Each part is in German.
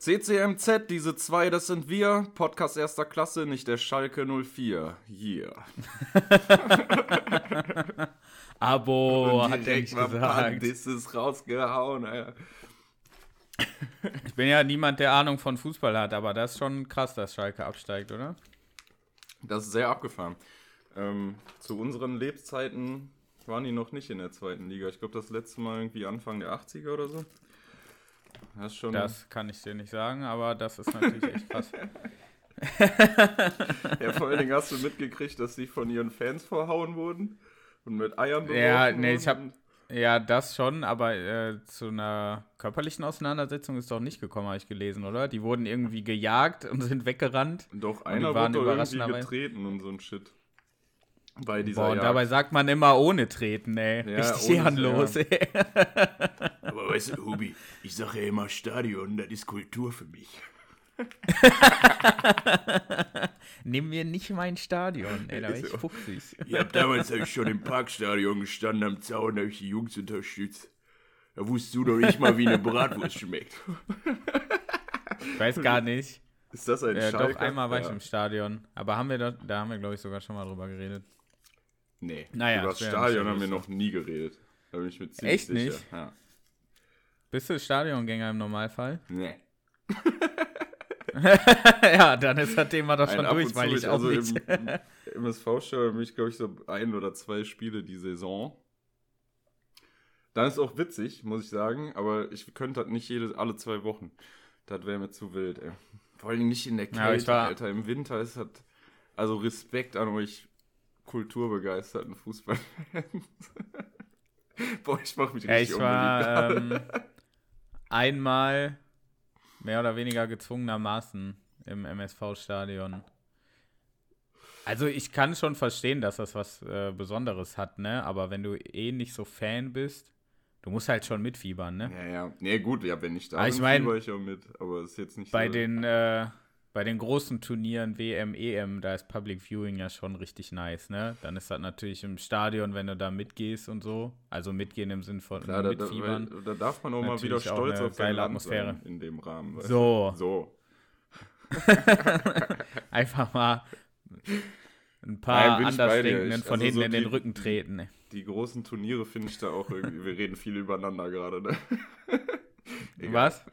CCMZ, diese zwei, das sind wir. Podcast erster Klasse, nicht der Schalke 04. Yeah. Abo, hat er nicht gesagt. Das ist rausgehauen, Alter. Ich bin ja niemand, der Ahnung von Fußball hat, aber das ist schon krass, dass Schalke absteigt, oder? Das ist sehr abgefahren. Ähm, zu unseren Lebzeiten waren die noch nicht in der zweiten Liga. Ich glaube, das letzte Mal irgendwie Anfang der 80er oder so. Das schon. Das kann ich dir nicht sagen, aber das ist natürlich echt krass. Ja, vor allen Dingen hast du mitgekriegt, dass sie von ihren Fans verhauen wurden und mit Eiern beworfen Ja, nee, ich wurden. hab- Ja, das schon, aber äh, zu einer körperlichen Auseinandersetzung ist doch nicht gekommen, habe ich gelesen, oder? Die wurden irgendwie gejagt und sind weggerannt. Doch, einer wurde doch irgendwie getreten und so ein Shit. Bei dieser Boah, und Jagd. dabei sagt man immer ohne treten, ey. Ja, Richtig ehrenlos, ey. Weißt du, Hubi, ich sage ja immer Stadion, das ist Kultur für mich. Nimm mir nicht mein Stadion, ey, da bin Ist ich fuchsig. Ich hab damals hab ich schon im Parkstadion gestanden am Zaun, da hab ich die Jungs unterstützt. Da wusstest du doch nicht mal, wie eine Bratwurst schmeckt. Ich weiß gar nicht. Ist das ein Äh, Schalker? doch, einmal war ich Ja. im Stadion. Aber haben wir da, da haben wir, glaube ich, sogar schon mal drüber geredet. Nee, Naja, über das Stadion nicht haben wir noch nie geredet. Da bin ich mir ziemlich Echt sicher. nicht? Ja. Bist du Stadiongänger im Normalfall? Nee. ja, dann ist das Thema doch schon durch, weil ich auch also nicht. Im, im MSV-Stadion bin ich, glaube ich, so ein oder zwei Spiele die Saison. Dann ist auch witzig, muss ich sagen, aber ich könnte das nicht jede, alle zwei Wochen. Das wäre mir zu wild, ey. Vor allem nicht in der Ja, Kälte, war- Alter. Im Winter ist das. Also Respekt an euch kulturbegeisterten Fußballfans. Boah, ich mach mich Ja, richtig ich war ähm, einmal mehr oder weniger gezwungenermaßen im MSV-Stadion. Also ich kann schon verstehen, dass das was äh, Besonderes hat, ne? Aber wenn du eh nicht so Fan bist, du musst halt schon mitfiebern, ne? Ja, ja. Nee, gut, ja, wenn ich da Ah, ich bin, mein, fieber ich auch mit. Aber ist jetzt nicht Bei so. den, äh, bei den großen Turnieren WM, EM, da ist Public Viewing ja schon richtig nice, ne? Dann ist das natürlich im Stadion, wenn du da mitgehst und so. Also mitgehen im Sinn von Klar, da, da, mitfiebern. weil, da darf man auch mal wieder stolz auf sein geile Land Atmosphäre. sein in dem Rahmen. weißt So. So. Einfach mal ein Nein, paar dir. Andersdenkenden von also hinten so in den die- Rücken treten. ne? Die großen Turniere finde ich da auch irgendwie. Wir reden viel übereinander gerade, ne? Egal. Was?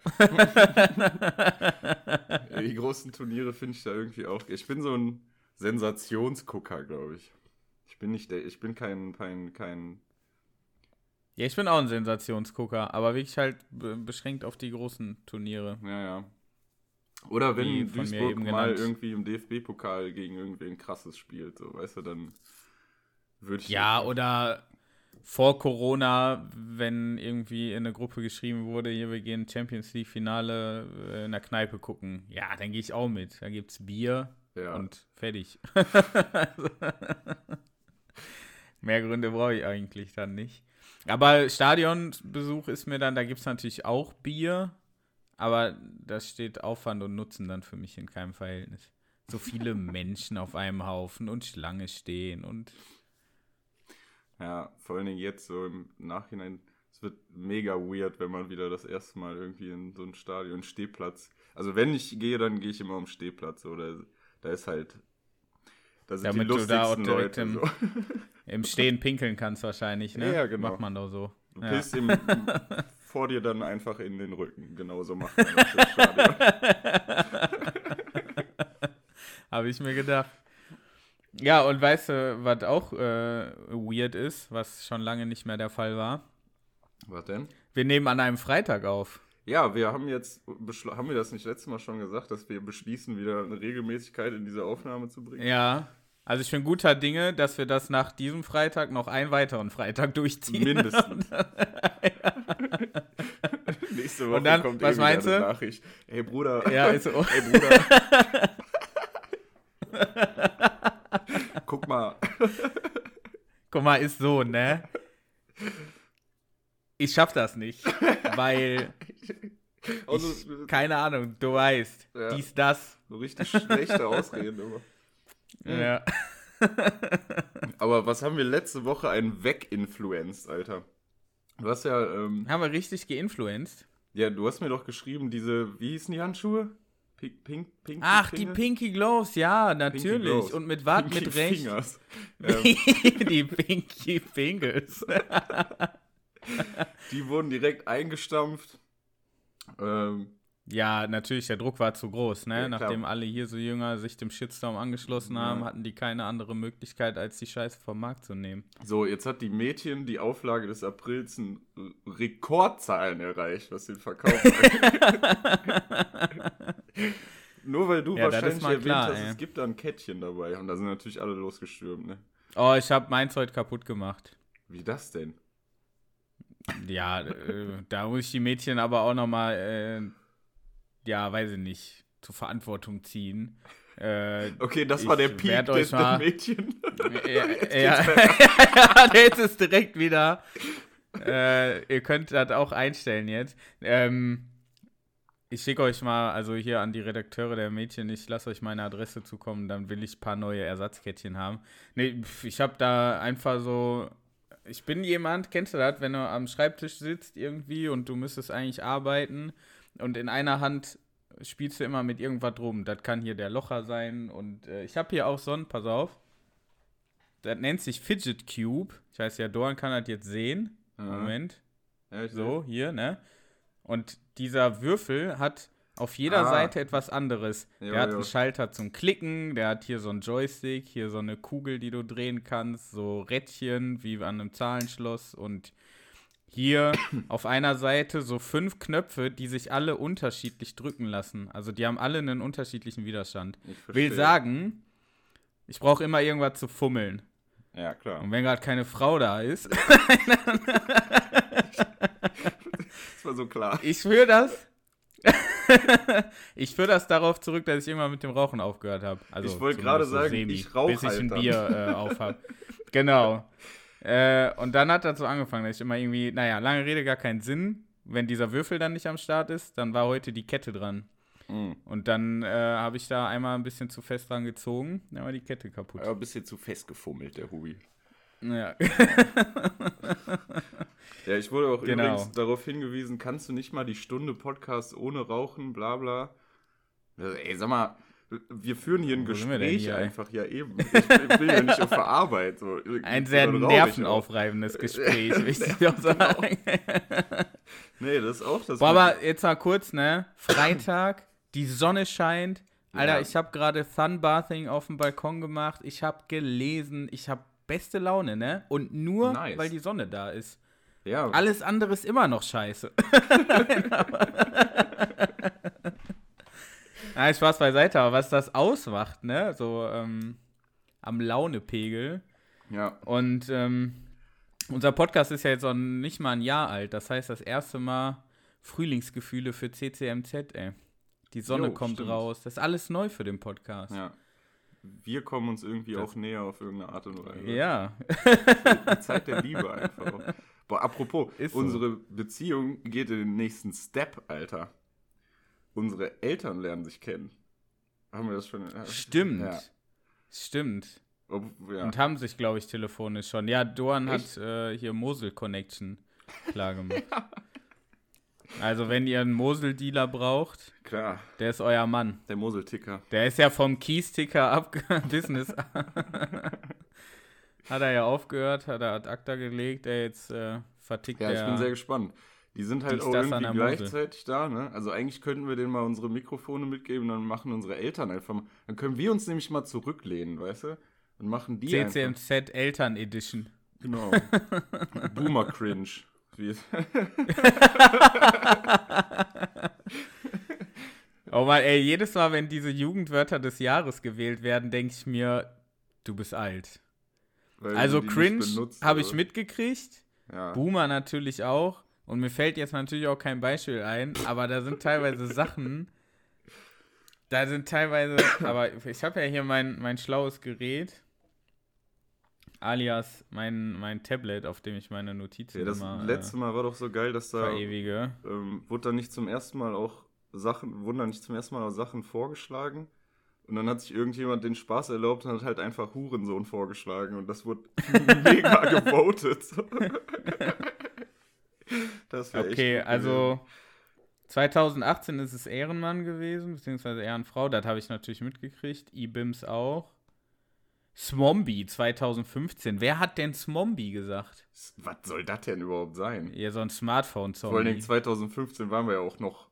Die großen Turniere finde ich da irgendwie auch. Ich bin so ein Sensationsgucker, glaube ich. Ich bin nicht der, ich bin kein, kein, kein. Ja, ich bin auch ein Sensationsgucker, aber wirklich halt be beschränkt auf die großen Turniere. Ja, ja. Oder wenn Duisburg eben mal genannt. irgendwie im DFB-Pokal gegen irgendwen krasses spielt, so, weißt du, dann würde ich. Ja, oder vor Corona, wenn irgendwie in eine Gruppe geschrieben wurde, hier, wir gehen Champions League Finale äh, in der Kneipe gucken. Ja, dann gehe ich auch mit. Da gibt's Bier Ja. und fertig. Mehr Gründe brauche ich eigentlich dann nicht. Aber Stadionbesuch ist mir dann, da gibt es natürlich auch Bier, aber da steht Aufwand und Nutzen dann für mich in keinem Verhältnis. So viele Menschen auf einem Haufen und Schlange stehen und Ja, vor allen Dingen jetzt so im Nachhinein. Es wird mega weird, wenn man wieder das erste Mal irgendwie in so ein Stadion, Stehplatz. Also wenn ich gehe, dann gehe ich immer am Stehplatz. Oder da ist halt. Da sind Damit die du da auch lustigsten direkt Leute. im- so. im Stehen pinkeln kannst wahrscheinlich, ne? Ja, genau. Macht man doch so. Du Ja. pisst ihm vor dir dann einfach in den Rücken. Genauso macht man das im Stadion. Habe ich mir gedacht. Ja, und weißt du, was auch äh, weird ist, was schon lange nicht mehr der Fall war? Was denn? Wir nehmen an einem Freitag auf. Ja, wir haben jetzt, haben wir das nicht letztes Mal schon gesagt, dass wir beschließen, wieder eine Regelmäßigkeit in diese Aufnahme zu bringen? Ja. Also ich bin guter Dinge, dass wir das nach diesem Freitag noch einen weiteren Freitag durchziehen. Mindestens. Nächste Woche dann, kommt was meinst eine? Nachricht. Hey Bruder. Ja, ist so. Hey Bruder. Guck mal. Guck mal, ist so, ne? Ich schaff das nicht, weil, Also, ich, keine Ahnung, du weißt, Ja. dies, das. so richtig schlechte Ausreden immer. Ja. Aber was haben wir letzte Woche einen weginfluenced, Alter? Du hast ja, ähm, Haben wir richtig geinfluenced? Ja, du hast mir doch geschrieben, diese, wie hießen die Handschuhe? Pink, pink, pink, Ach, die Pinky Gloves, ja, natürlich. Gloves. Und mit was? Mit Recht. Fingers. Ähm, die Pinky Fingers. die wurden direkt eingestampft. Ähm, Ja, natürlich, der Druck war zu groß, ne? Ja. Nachdem alle hier so jünger sich dem Shitstorm angeschlossen Ja. haben, hatten die keine andere Möglichkeit, als die Scheiße vom Markt zu nehmen. so, jetzt hat die Mädchen die Auflage des Aprils ein Rekordzahlen erreicht, was den Verkauf angeht. Nur weil du Ja, wahrscheinlich mal erwähnt klar, hast, ey. es gibt da ein Kettchen dabei. Und da sind natürlich alle losgestürmt, ne? Oh, ich habe meins heute kaputt gemacht. Wie das denn? Ja, äh, da muss ich die Mädchen aber auch nochmal, äh, ja, weiß ich nicht, zur Verantwortung ziehen. Äh, Okay, das war der Peak des, mal- Mädchen. ja, Jetzt ja, geht's jetzt ist direkt wieder. Äh, ihr könnt das auch einstellen jetzt. Ähm, ich schicke euch mal, also hier an die Redakteure der Mädchen, ich lasse euch meine Adresse zukommen, dann will ich ein paar neue Ersatzkettchen haben. Nee, ich habe da einfach so. Ich bin jemand, kennst du das, wenn du am Schreibtisch sitzt irgendwie und du müsstest eigentlich arbeiten und in einer Hand spielst du immer mit irgendwas rum. Das kann hier der Locher sein und äh, ich habe hier auch so einen, pass auf. Das nennt sich Fidget Cube. Ich weiß ja, Doran kann das jetzt sehen. Ja. Moment. Ja, So, hier, ne? Und dieser Würfel hat auf jeder Ah. Seite etwas anderes. Ja, der hat ja. einen Schalter zum Klicken, der hat hier so einen Joystick, hier so eine Kugel, die du drehen kannst, so Rädchen wie an einem Zahlenschloss und hier auf einer Seite so fünf Knöpfe, die sich alle unterschiedlich drücken lassen. Also die haben alle einen unterschiedlichen Widerstand. Ich Will sagen, ich brauche immer irgendwas zu fummeln. Ja, klar. Und wenn gerade keine Frau da ist, Das war so klar. ich führe das. ich führe das darauf zurück, dass ich irgendwann mit dem Rauchen aufgehört habe. Also Ich wollte gerade sagen, ich rauch bis ich ein. Bier äh, auf habe. Genau. Äh, und dann hat das so angefangen, dass ich immer irgendwie, naja, lange Rede, gar keinen Sinn. Wenn dieser Würfel dann nicht am Start ist, dann war heute die Kette dran. Mhm. Und dann äh, habe ich da einmal ein bisschen zu fest dran gezogen, dann war die Kette kaputt. Aber ein bisschen zu fest gefummelt, der Hubi. Ja. Ja, ich wurde auch Genau. übrigens darauf hingewiesen, kannst du nicht mal die Stunde Podcast ohne Rauchen, bla bla. Also, ey, sag mal, wir führen hier ein Wo Gespräch hier, einfach, ja eben. Ich, will ja nicht auf der Arbeit. So. Ein sehr nervenaufreibendes Gespräch, will ich auch sagen. Nee, das ist auch das. Boah, aber jetzt mal kurz, ne? Freitag, die Sonne scheint. Alter, Ja. ich habe gerade Sunbathing auf dem Balkon gemacht. Ich habe gelesen. Ich habe beste Laune, ne? Und nur, Nice. weil die Sonne da ist. Ja, Alles andere ist immer noch scheiße. Nein, Spaß beiseite, aber was das ausmacht, ne? So ähm, am Launepegel. ja, Und ähm, unser Podcast ist ja jetzt auch nicht mal ein Jahr alt. Das heißt, das erste Mal Frühlingsgefühle für CCMZ, ey. Die Sonne Jo, kommt stimmt. raus. Das ist alles neu für den Podcast. ja. Wir kommen uns irgendwie Das- auch näher auf irgendeine Art und Weise. Ja. Die Zeit der Liebe einfach. Boah, apropos, Ist so. unsere Beziehung geht in den nächsten Step, Alter. Unsere Eltern lernen sich kennen. Haben wir das schon? Stimmt. Ja. Stimmt. Ob, ja. Und haben sich, glaube ich, telefonisch schon. Ja, Doan Echt? hat äh, hier Mosel Connection klar gemacht. Also, wenn ihr einen Mosel-Dealer braucht, Klar, der ist euer Mann. der Moselticker. Der ist ja vom Kies-Ticker ab Business. hat er ja aufgehört, hat er ad acta gelegt, der jetzt äh, vertickt Ja, ich bin sehr gespannt. Die sind halt auch irgendwie gleichzeitig da, ne? Also eigentlich könnten wir denen mal unsere Mikrofone mitgeben, dann machen unsere Eltern einfach mal. Dann können wir uns nämlich mal zurücklehnen, weißt du? Und machen die einfach. CCMZ Eltern Edition. Genau. Boomer Cringe. Oh Mann, ey, jedes Mal, wenn diese Jugendwörter des Jahres gewählt werden, denke ich mir, du bist alt. Also Cringe habe ich oder? mitgekriegt, Ja. Boomer natürlich auch. Und mir fällt jetzt natürlich auch kein Beispiel ein, aber da sind teilweise Sachen. Da sind teilweise, aber ich habe ja hier mein, mein schlaues Gerät, alias mein, mein Tablet, auf dem ich meine Notizen Ja, das immer letzte Mal war doch so geil, dass äh, da ähm, wurde dann nicht zum ersten Mal auch Sachen, wurden dann nicht zum ersten Mal auch Sachen vorgeschlagen. Und dann hat sich irgendjemand den Spaß erlaubt und hat halt einfach Hurensohn vorgeschlagen und das wurde mega gewotet. das Okay, also 2018 ist es Ehrenmann gewesen, beziehungsweise Ehrenfrau. Das habe ich natürlich mitgekriegt. E-Bims auch. Swombi 2015. Wer hat denn Swombi gesagt? Was soll das denn überhaupt sein? Ja, so ein smartphone Vor allen Dingen 2015 waren wir ja auch noch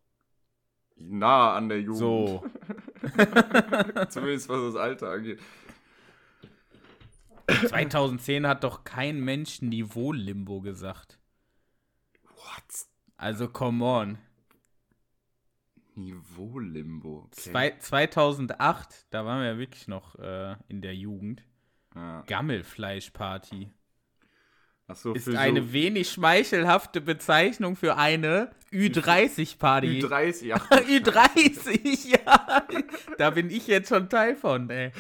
nah an der Jugend. So. Zumindest was das Alter angeht. 2010 hat doch kein Mensch Niveau-Limbo gesagt. What? Also, come on. Niveau-Limbo. Zwei, 2008, da waren wir ja wirklich noch äh, in der Jugend. Ja. Gammelfleischparty. Achso, Ist eine so wenig schmeichelhafte Bezeichnung für eine Ü30-Party. Ü30, ach, Ü30, ja. Da bin ich jetzt schon Teil von, ey.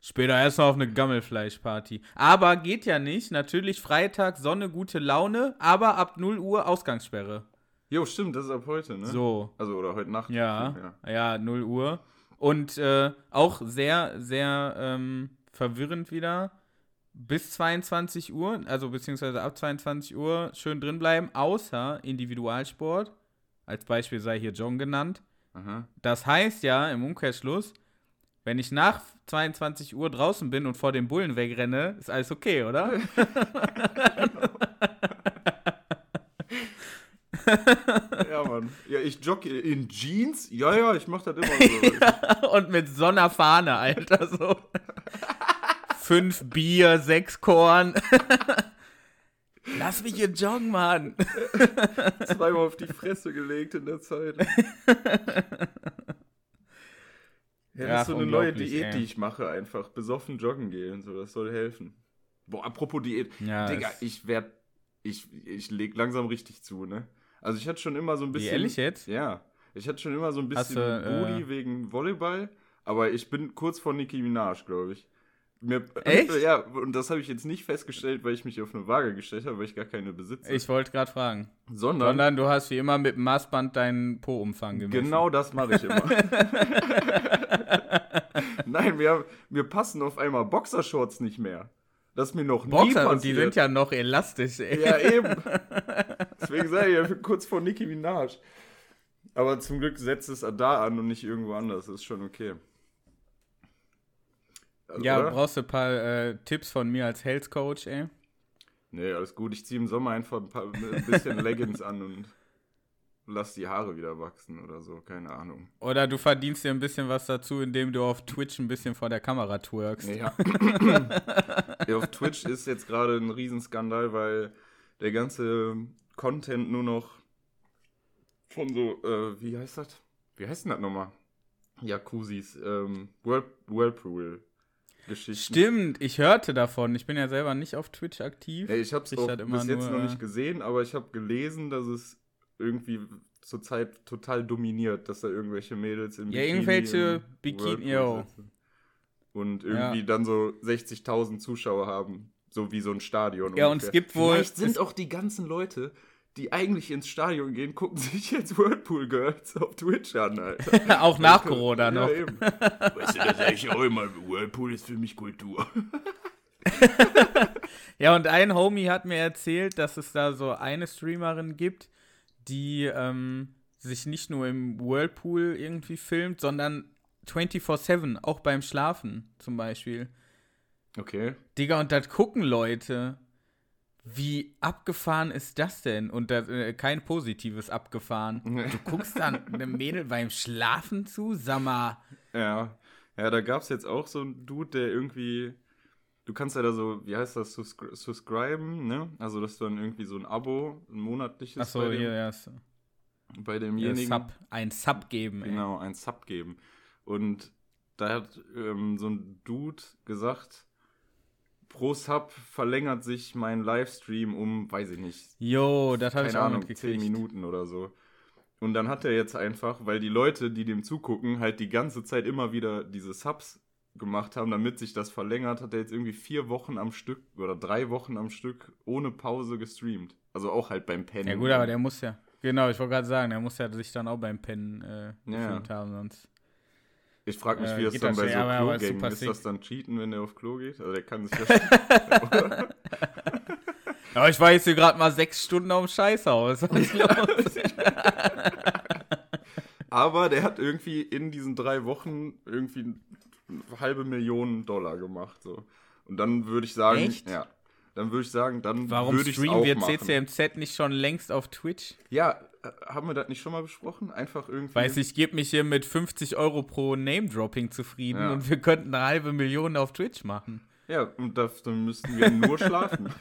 Später erst noch auf eine Gammelfleischparty. Aber geht ja nicht. Natürlich Freitag, Sonne, gute Laune, aber ab 0 Uhr Ausgangssperre. Jo, stimmt, das ist ab heute, ne? So. Also, oder heute Nacht. Ja, ja, 0 Uhr. Und äh, auch sehr, sehr ähm, verwirrend wieder. Bis 22 Uhr, also beziehungsweise ab 22 Uhr schön drin bleiben, außer Individualsport. Als Beispiel sei hier John genannt. Aha. Das heißt ja im Umkehrschluss, wenn ich nach 22 Uhr draußen bin und vor den Bullen wegrenne, ist alles okay, oder? Ja, Mann. Ja, ich jogge in Jeans? Ja, ja, ich mach das immer so. und mit Sonnerfahne, Alter, so. Fünf Bier, sechs Korn. Lass mich hier joggen, Mann. Zweimal auf die Fresse gelegt in der Zeit. Ja, das Ja, ist so eine neue Diät, ey. die ich mache, einfach besoffen joggen gehen. So, das soll helfen. Boah, apropos Diät. Ja, Digga, ich werd. Ich, ich leg langsam richtig zu, ne? Also ich hatte schon immer so ein Wie bisschen. ehrlich jetzt? Ja. Ich hatte schon immer so ein Hast bisschen du, Booty äh, wegen Volleyball, aber ich bin kurz vor Nicki Minaj, glaube ich. Mir, Echt? Ja, und das habe ich jetzt nicht festgestellt, weil ich mich auf eine Waage gestellt habe, weil ich gar keine besitze. Ich wollte gerade fragen. sondern, Sondern du hast wie immer mit dem Maßband deinen Po-Umfang gemessen. genau das mache ich immer. Nein, mir, mir passen auf einmal Boxershorts nicht mehr. Das ist mir noch nie Boxer, und die passiert. sind ja noch elastisch, ey. Ja, eben. Deswegen sei ich ja kurz vor Nicki Minaj. Aber zum Glück setzt es da an und nicht irgendwo anders. Das ist schon okay. Also, Ja, oder? brauchst du ein paar äh, Tipps von mir als Health Coach, ey? Nee, alles gut. Ich ziehe im Sommer einfach ein, paar, ein bisschen Leggings an und lass die Haare wieder wachsen oder so. Keine Ahnung. Oder du verdienst dir ein bisschen was dazu, indem du auf Twitch ein bisschen vor der Kamera twerkst. Ja. ja, auf Twitch ist jetzt gerade ein Riesenskandal, weil der ganze Content nur noch von so, äh, wie heißt das? Wie heißt denn das nochmal? Jacuzzis, ähm, Whirl Whirlpool-Geschichten. Stimmt, ich hörte davon. Ich bin ja selber nicht auf Twitch aktiv. Ja, ich habe es auch halt bis jetzt nur- noch nicht gesehen, aber ich habe gelesen, dass es irgendwie zurzeit total dominiert, dass da irgendwelche Mädels im Ja, irgendwelche im Bikini- Whirlpool yo. Und irgendwie Ja. dann so 60.000 Zuschauer haben, so wie so ein Stadion. Ja, und es gibt wohl- Vielleicht sind auch die ganzen Leute, die eigentlich ins Stadion gehen, gucken sich jetzt Whirlpool Girls auf Twitch an, Alter. Auch nach Corona noch. Ja, eben. weißt du, das sag ich auch immer, Whirlpool ist für mich Kultur. Ja, und ein Homie hat mir erzählt, dass es da so eine Streamerin gibt, die ähm, sich nicht nur im Whirlpool irgendwie filmt, sondern 24-7, auch beim Schlafen zum Beispiel. Okay. Digga, und das gucken Leute. Wie abgefahren ist das denn? Und das, äh, kein positives abgefahren. Du guckst dann einem Mädel beim Schlafen zu? Sag mal. Ja, ja, da gab es jetzt auch so einen Dude, der irgendwie, du kannst ja da so, wie heißt das, suscri- subscriben, ne? Also, dass du dann irgendwie so ein Abo, ein monatliches Achso, bei, dem, hier, ja. So. bei Hier, demjenigen, Sub, ein Sub geben, ey. genau, ein Sub geben. Und da hat ähm, so ein Dude gesagt, pro Sub verlängert sich mein Livestream um, weiß ich nicht, Jo, das habe ich keine auch Ahnung, 10 mitgekriegt. Minuten oder so. Und dann hat er jetzt einfach, weil die Leute, die dem zugucken, halt die ganze Zeit immer wieder diese Subs gemacht haben, damit sich das verlängert, hat er jetzt irgendwie vier Wochen am Stück oder drei Wochen am Stück ohne Pause gestreamt. Also auch halt beim Pennen. Ja gut, aber der muss ja, genau, ich wollte gerade sagen, der muss ja sich dann auch beim Pennen äh, Ja. haben, sonst. Ich frage mich, äh, wie das geht dann das bei so Klo-Gängen ist. sick. das dann Cheaten, wenn der auf Klo geht? Also der kann sich ja... Aber Aber ich war jetzt hier gerade mal sechs Stunden auf dem Scheißhaus. Was ist los? Aber der hat irgendwie in diesen drei Wochen irgendwie eine halbe Million Dollar gemacht. So. Und dann würde ich sagen, Echt? ja. Dann würde ich sagen, dann Warum würde ich streamen wir machen. CCMZ nicht schon längst auf Twitch? Ja, äh, haben wir das nicht schon mal besprochen? Einfach irgendwie. Weiß ich gebe mich hier mit 50 Euro pro Name-Dropping zufrieden Ja. und wir könnten eine halbe Million auf Twitch machen. Ja, und das, dann müssten wir nur schlafen.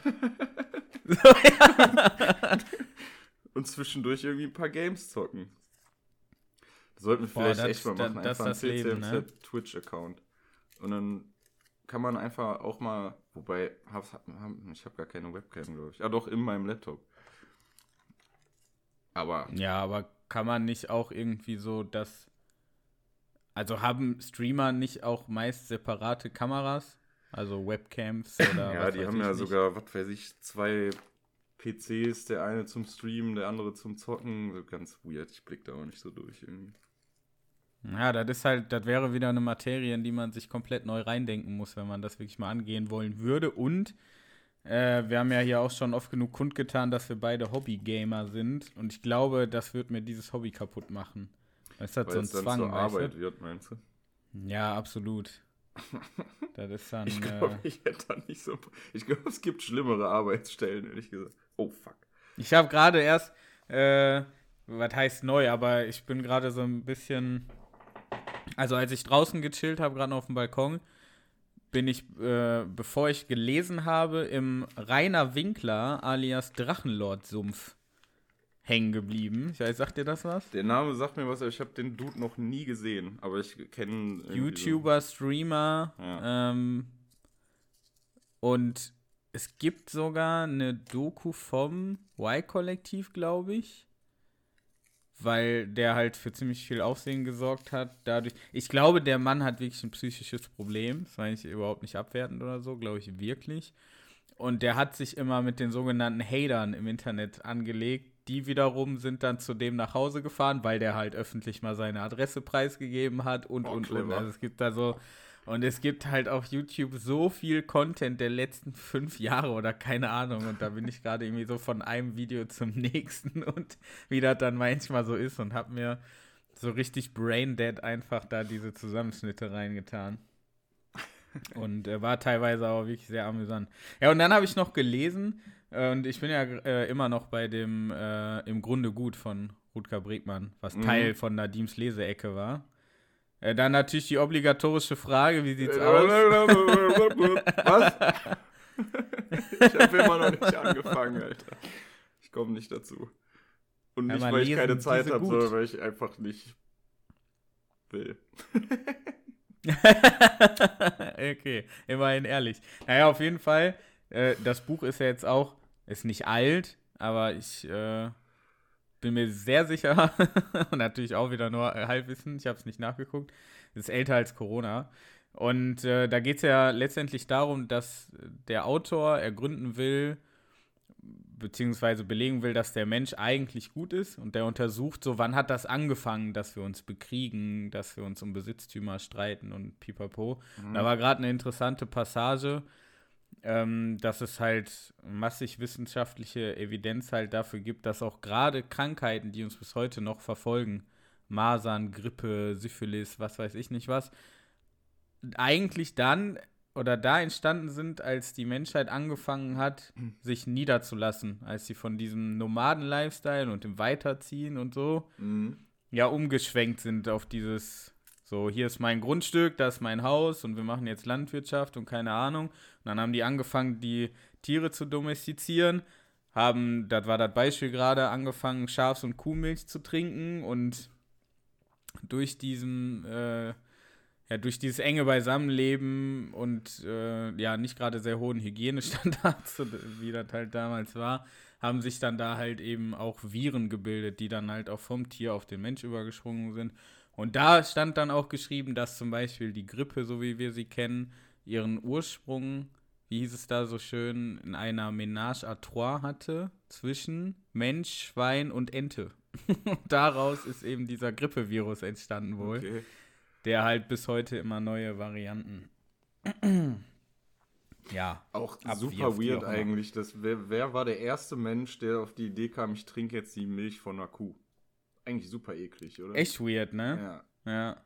und zwischendurch irgendwie ein paar Games zocken. Das sollten wir Boah, vielleicht das- echt mal das- machen. das Einfach ist ein das Leben, ne? Und dann kann man einfach auch mal, wobei, ich habe gar keine Webcam, glaube ich. Ja, doch, in meinem Laptop. Aber Ja, aber kann man nicht auch irgendwie so das. Also haben Streamer nicht auch meist separate Kameras? Also Webcams oder. ja, die haben ja nicht. sogar, was weiß ich, zwei PCs, der eine zum Streamen, der andere zum Zocken. So ganz weird, ich blick da auch nicht so durch irgendwie. Ja, das ist halt, das wäre wieder eine Materie, in die man sich komplett neu reindenken muss, wenn man das wirklich mal angehen wollen würde. Und äh, wir haben ja hier auch schon oft genug kundgetan, dass wir beide Hobby-Gamer sind. Und ich glaube, das wird mir dieses Hobby kaputt machen. Ist halt Weil so ein es dann Zwang, zur weißt Arbeit du? wird, meinst du? Ja, absolut. das ist dann. Ich äh, glaube, ich hätte da nicht so. Ich glaube, es gibt schlimmere Arbeitsstellen, ehrlich gesagt. Oh, fuck. Ich habe gerade erst, äh, was heißt neu, aber ich bin gerade so ein bisschen, also als ich draußen gechillt habe, gerade auf dem Balkon, bin ich, äh, bevor ich gelesen habe, im Rainer Winkler alias Drachenlord-Sumpf hängen geblieben. Ich weiß, sagt dir das was? Der Name sagt mir was, aber ich habe den Dude noch nie gesehen. Aber ich kenne. YouTuber, Streamer. Ja. Ähm, und es gibt sogar eine Doku vom Y-Kollektiv, glaube ich. Weil der halt für ziemlich viel Aufsehen gesorgt hat. Dadurch, ich glaube, der Mann hat wirklich ein psychisches Problem. Das meine ich überhaupt nicht abwertend oder so, glaube ich wirklich. Und der hat sich immer mit den sogenannten Hatern im Internet angelegt. Die wiederum sind dann zu dem nach Hause gefahren, weil der halt öffentlich mal seine Adresse preisgegeben hat und, Oh, und, und. clever. Also es gibt da so, und es gibt halt auf YouTube so viel Content der letzten fünf Jahre oder keine Ahnung. Und da bin ich gerade irgendwie so von einem Video zum nächsten und wie das dann manchmal so ist und hab mir so richtig braindead einfach da diese Zusammenschnitte reingetan. Und äh, war teilweise auch wirklich sehr amüsant. Ja, und dann habe ich noch gelesen, äh, und ich bin ja äh, immer noch bei dem äh, Im Grunde gut von Rutger Bregmann, was Mhm. Teil von Nadims Leseecke war. Äh, dann natürlich die obligatorische Frage, wie sieht's aus? Was? ich habe immer noch nicht angefangen, Alter. Ich komme nicht dazu. Und Ja, nicht, mal weil ich keine Zeit habe, sondern weil ich einfach nicht will. okay, immerhin ehrlich. Naja, auf jeden Fall, äh, das Buch ist ja jetzt auch, ist nicht alt, aber ich äh, bin mir sehr sicher, und natürlich auch wieder nur Halbwissen, ich habe es nicht nachgeguckt, ist älter als Corona. Und äh, da geht es ja letztendlich darum, dass der Autor ergründen will, beziehungsweise belegen will, dass der Mensch eigentlich gut ist und der untersucht so, wann hat das angefangen, dass wir uns bekriegen, dass wir uns um Besitztümer streiten und pipapo. Da war gerade eine interessante Passage, ähm, dass es halt massig wissenschaftliche Evidenz halt dafür gibt, dass auch gerade Krankheiten, die uns bis heute noch verfolgen, Masern, Grippe, Syphilis, was weiß ich nicht was, eigentlich dann oder da entstanden sind, als die Menschheit angefangen hat, sich niederzulassen, als sie von diesem Nomaden-Lifestyle und dem Weiterziehen und so Mhm. ja umgeschwenkt sind auf dieses, so, hier ist mein Grundstück, das ist mein Haus und wir machen jetzt Landwirtschaft und keine Ahnung. Und dann haben die angefangen, die Tiere zu domestizieren, haben, das war das Beispiel gerade, angefangen, Schafs- und Kuhmilch zu trinken und durch diesen, äh, ja, durch dieses enge Beisammenleben und äh, ja, nicht gerade sehr hohen Hygienestandards, wie das halt damals war, haben sich dann da halt eben auch Viren gebildet, die dann halt auch vom Tier auf den Mensch übergesprungen sind. Und da stand dann auch geschrieben, dass zum Beispiel die Grippe, so wie wir sie kennen, ihren Ursprung, wie hieß es da so schön, in einer Ménage à trois hatte zwischen Mensch, Schwein und Ente. Und daraus ist eben dieser Grippevirus entstanden wohl Okay. der halt bis heute immer neue Varianten Ja. Auch super weird auch eigentlich. Das, wer, wer war der erste Mensch, der auf die Idee kam, ich trinke jetzt die Milch von einer Kuh? Eigentlich super eklig, oder? Echt weird, ne? Ja. Ja.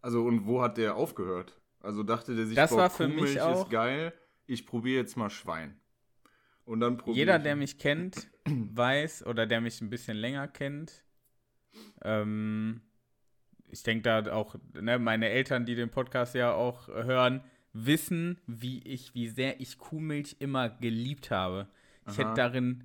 Also, und wo hat der aufgehört? Also dachte der sich, Das boah, war für mich Kuhmilch auch- ist geil, ich probiere jetzt mal Schwein. Und dann probiere Jeder, ich- der mich kennt, weiß, oder der mich ein bisschen länger kennt, ähm, ich denke da auch, ne, meine Eltern, die den Podcast ja auch hören, wissen, wie ich, wie sehr ich Kuhmilch immer geliebt habe. Ich Aha. hätte darin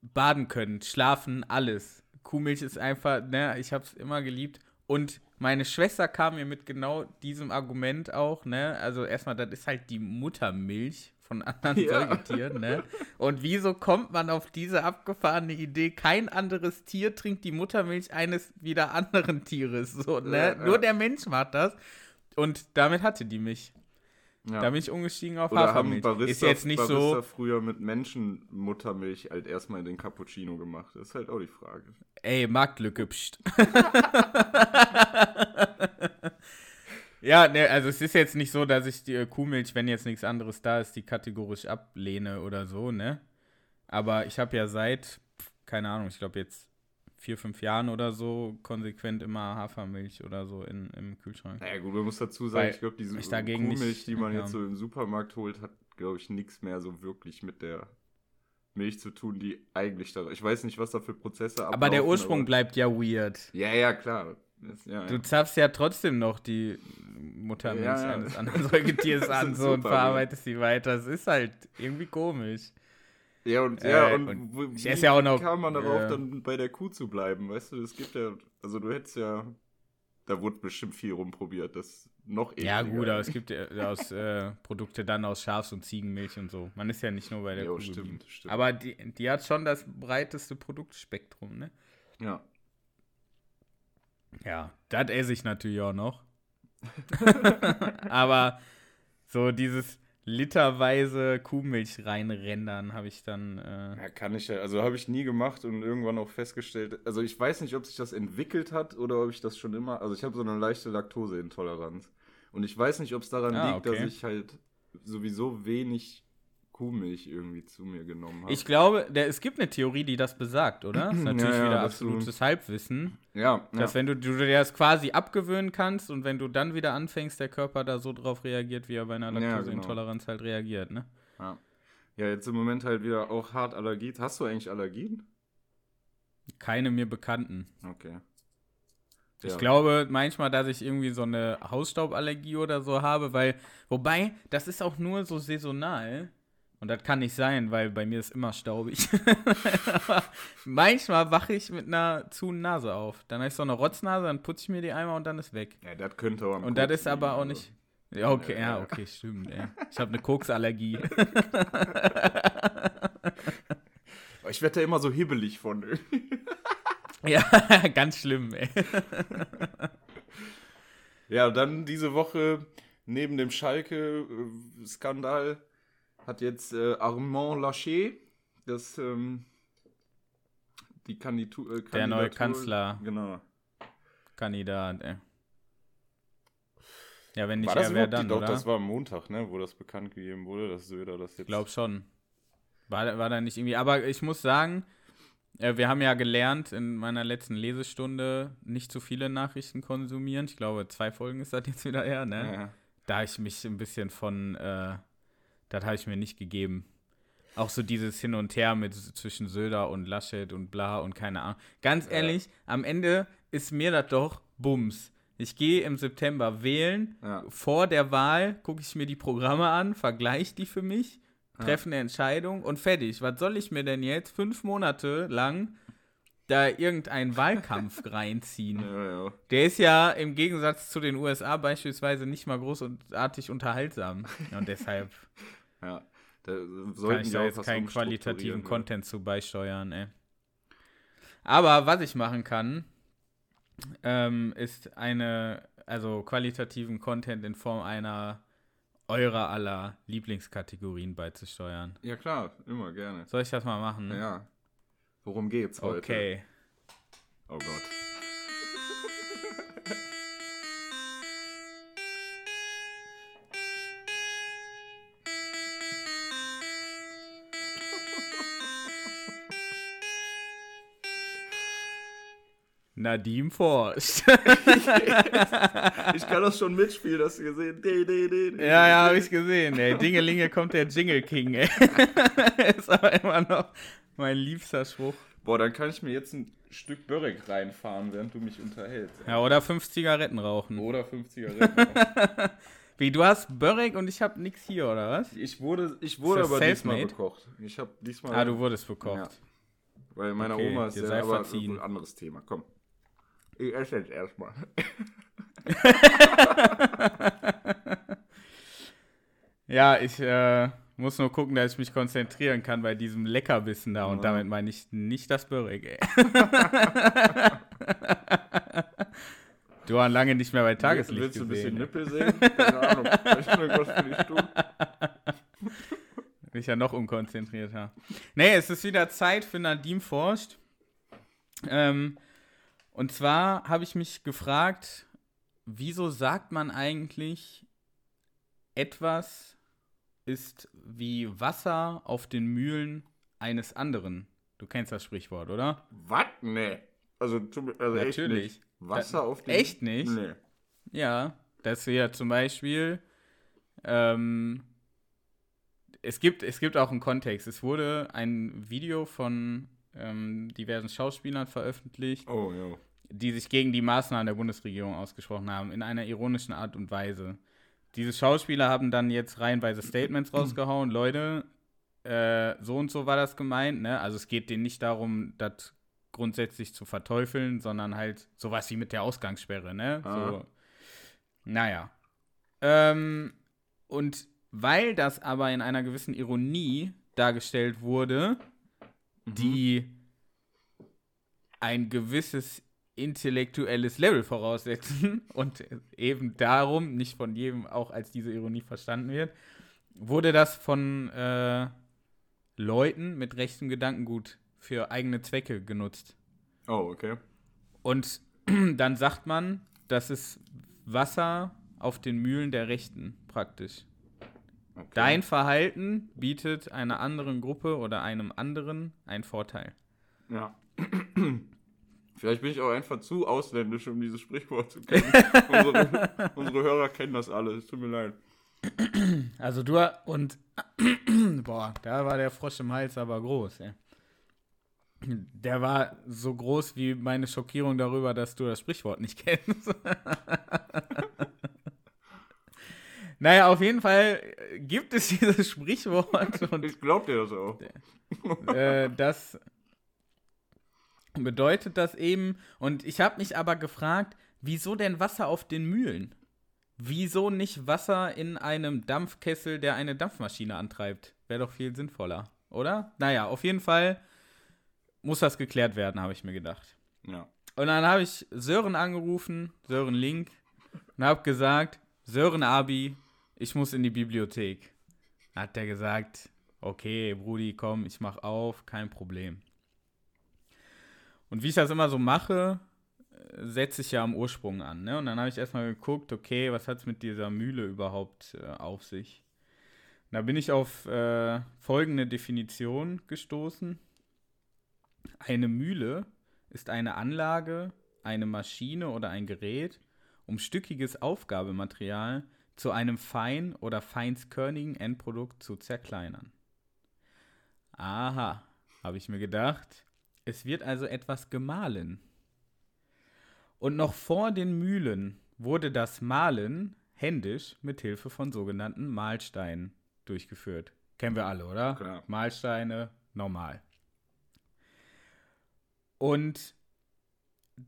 baden können, schlafen, alles. Kuhmilch ist einfach, ne, ich habe es immer geliebt. Und meine Schwester kam mir mit genau diesem Argument auch, ne? Also erstmal, das ist halt die Muttermilch von anderen Ja. Säugetieren, ne? Und wieso kommt man auf diese abgefahrene Idee, kein anderes Tier trinkt die Muttermilch eines wieder anderen Tieres, so, ne? Ja, ja. Nur der Mensch macht das. Und damit hatte die mich. Ja. Da bin ich umgestiegen auf Oder haben Hafermilch. Barista, ist jetzt nicht Barista so, früher mit Menschenmuttermilch halt erstmal den Cappuccino gemacht? Das ist halt auch die Frage. ey, Marktlücke, pst. ja, ne, also es ist jetzt nicht so, dass ich die äh, Kuhmilch, wenn jetzt nichts anderes da ist, die kategorisch ablehne oder so, ne? Aber ich habe ja seit, keine Ahnung, ich glaube jetzt vier, fünf Jahren oder so konsequent immer Hafermilch oder so in, im Kühlschrank. Naja, gut, man muss dazu sagen, Weil ich glaube, diese ich Kuhmilch, nicht- die man ja. jetzt so im Supermarkt holt, hat, glaube ich, nichts mehr so wirklich mit der Milch zu tun, die eigentlich da. Ich weiß nicht, was da für Prozesse ablaufen. Aber der Ursprung aber- bleibt ja weird. Ja, ja, klar. Das, ja, Du ja. zapfst ja trotzdem noch die Muttermilch eines anderen Säugetiers an so und verarbeitest sie weiter. Es ist halt irgendwie komisch. Ja, und, ja, Äh, und, und wie ja auch noch, kam man darauf, äh, dann bei der Kuh zu bleiben? Weißt du, es gibt ja, also du hättest ja, da wurde bestimmt viel rumprobiert, das noch Ja, ekliger gut, aber es gibt ja aus äh, Produkte dann aus Schafs- und Ziegenmilch und so. Man ist ja nicht nur bei der Jo, Kuh stimmt, stimmt. Aber die, die hat schon das breiteste Produktspektrum, ne? Ja. Ja, das esse ich natürlich auch noch. aber so dieses literweise Kuhmilch reinrendern habe ich dann. Äh, Ja, kann ich ja, also habe ich nie gemacht und irgendwann auch festgestellt, also ich weiß nicht, ob sich das entwickelt hat oder ob ich das schon immer, also ich habe so eine leichte Laktoseintoleranz und ich weiß nicht, ob es daran Ah, liegt, okay. dass ich halt sowieso wenig Kuhmilch irgendwie zu mir genommen habe. ich glaube, der, es gibt eine Theorie, die das besagt, oder? Ist natürlich Ja, ja, wieder dass du- absolutes Halbwissen. ja, ja. Dass wenn du, du dir das quasi abgewöhnen kannst und wenn du dann wieder anfängst, der Körper da so drauf reagiert, wie er bei einer Ja, genau. Laktoseintoleranz halt reagiert, ne? Ja. ja, jetzt im Moment halt wieder auch hart Allergie. Hast du eigentlich Allergien? Keine mir bekannten. Okay. Ich Ja. glaube manchmal, dass ich irgendwie so eine Hausstauballergie oder so habe, weil, wobei, das ist auch nur so saisonal. Und das kann nicht sein, weil bei mir ist immer staubig. Aber manchmal wache ich mit einer zu Nase auf. Dann habe ich so eine Rotznase, dann putze ich mir die einmal und dann ist weg. Ja, das könnte auch am Und das ist aber auch also. nicht. Ja, okay, Ja, ja, okay, stimmt, ey. Ich habe eine Koksallergie. Aber Ich werde da immer so hibbelig von. ja, ganz schlimm, ey. ja, dann diese Woche neben dem Schalke-Skandal hat jetzt äh, Armand Laschet das ähm, die Kandidatur, äh, Der neue Kandidatur- Kanzler. Genau. Kandidat, ey. Ja, wenn nicht War das er, wer dann, die, doch, oder? das war am Montag, ne, wo das bekannt gegeben wurde, dass Söder das jetzt. Ich glaube schon. War, war da nicht irgendwie. Aber ich muss sagen, äh, wir haben ja gelernt in meiner letzten Lesestunde nicht zu viele Nachrichten konsumieren. Ich glaube, zwei Folgen ist das jetzt wieder her, ne? Ja. Da ich mich ein bisschen von, äh, das habe ich mir nicht gegeben. Auch so dieses Hin und Her mit zwischen Söder und Laschet und bla und keine Ahnung. Ganz Ja. ehrlich, am Ende ist mir das doch Bums. Ich gehe im September wählen. Ja. Vor der Wahl gucke ich mir die Programme an, vergleiche die für mich, treffe eine Entscheidung und fertig. Was soll ich mir denn jetzt fünf Monate lang da irgendeinen Wahlkampf reinziehen? Ja, ja. Der ist ja im Gegensatz zu den USA beispielsweise nicht mal großartig unterhaltsam. Und deshalb ja. Da kann ich da jetzt keinen qualitativen ja. Content zu beisteuern, ey. Aber was ich machen kann, ähm, ist eine, also qualitativen Content in Form einer eurer aller Lieblingskategorien beizusteuern. Ja, klar, immer gerne. Soll ich das mal machen? Ja. Worum geht's heute? Okay. Oh Gott. Nadim forscht. ich kann das schon mitspielen, hast du gesehen? De, de, de, de, ja, ja, habe ich gesehen. Ey, Dingelinge kommt der Jingle King, ey. ist aber immer noch mein liebster Spruch. Boah, dann kann ich mir jetzt ein Stück Börek reinfahren, während du mich unterhältst. Ja, oder fünf Zigaretten rauchen. Oder fünf Zigaretten rauchen. Wie, du hast Börek und ich habe nichts hier, oder was? Ich wurde, ich wurde aber diesmal bekocht. Ich habe diesmal. Ah, du wurdest bekocht. Ja. Weil meine okay, Oma ist ja aber verziehen. ein anderes Thema. Komm. Ich esse jetzt erstmal. ja, ich äh, muss nur gucken, dass ich mich konzentrieren kann bei diesem Leckerbissen da. Und damit meine ich nicht das Börek, ey. du warst lange nicht mehr bei Tageslicht Willst du ein bisschen Nippel sehen? Keine Ahnung. tun. Bin ich ja noch unkonzentrierter. Nee, es ist wieder Zeit für Nadim forscht. Ähm, und zwar habe ich mich gefragt, wieso sagt man eigentlich, etwas ist wie Wasser auf den Mühlen eines anderen? Du kennst das Sprichwort, oder? Was? Nee. Also, also Natürlich. Echt nicht. Wasser da, auf den Echt nicht? Nee. Ja, das wäre zum Beispiel, ähm, es gibt, es gibt auch einen Kontext. Es wurde ein Video von ähm, diversen Schauspielern veröffentlicht. Oh, ja die sich gegen die Maßnahmen der Bundesregierung ausgesprochen haben, in einer ironischen Art und Weise. Diese Schauspieler haben dann jetzt reihenweise Statements rausgehauen, Leute, äh, so und so war das gemeint, ne? Also es geht denen nicht darum, das grundsätzlich zu verteufeln, sondern halt sowas wie mit der Ausgangssperre, ne? Ah. So, naja. Ähm, und weil das aber in einer gewissen Ironie dargestellt wurde, mhm. die ein gewisses intellektuelles Level voraussetzen und eben darum nicht von jedem auch als diese Ironie verstanden wird, wurde das von äh, Leuten mit rechtem Gedankengut für eigene Zwecke genutzt. Oh, okay. Und dann sagt man, das ist Wasser auf den Mühlen der Rechten praktisch. Okay. Dein Verhalten bietet einer anderen Gruppe oder einem anderen einen Vorteil. Ja. Vielleicht bin ich auch einfach zu ausländisch, um dieses Sprichwort zu kennen. unsere, unsere, Hörer kennen das alle, es tut mir leid. Also du und boah, da war der Frosch im Hals aber groß, ey. Der war so groß wie meine Schockierung darüber, dass du das Sprichwort nicht kennst. naja, auf jeden Fall gibt es dieses Sprichwort. Und, ich glaub dir das auch. Äh, dass bedeutet das eben, und ich habe mich aber gefragt, wieso denn Wasser auf den Mühlen? Wieso nicht Wasser in einem Dampfkessel, der eine Dampfmaschine antreibt? Wäre doch viel sinnvoller, oder? Naja, auf jeden Fall muss das geklärt werden, habe ich mir gedacht. Ja. Und dann habe ich Sören angerufen, Sören Link, und habe gesagt, Sören Abi, ich muss in die Bibliothek. Hat der gesagt, okay, Brudi, komm, ich mach auf, kein Problem. Und wie ich das immer so mache, äh, setze ich ja am Ursprung an. Ne? Und dann habe ich erstmal geguckt, okay, was hat es mit dieser Mühle überhaupt äh, auf sich? Und da bin ich auf äh, folgende Definition gestoßen. Eine Mühle ist eine Anlage, eine Maschine oder ein Gerät, um stückiges Aufgabematerial zu einem fein- oder feinskörnigen Endprodukt zu zerkleinern. Aha, habe ich mir gedacht. Es wird also etwas gemahlen. Und noch vor den Mühlen wurde das Mahlen händisch mit Hilfe von sogenannten Mahlsteinen durchgeführt. Kennen wir alle, oder? Klar. Mahlsteine, normal. Und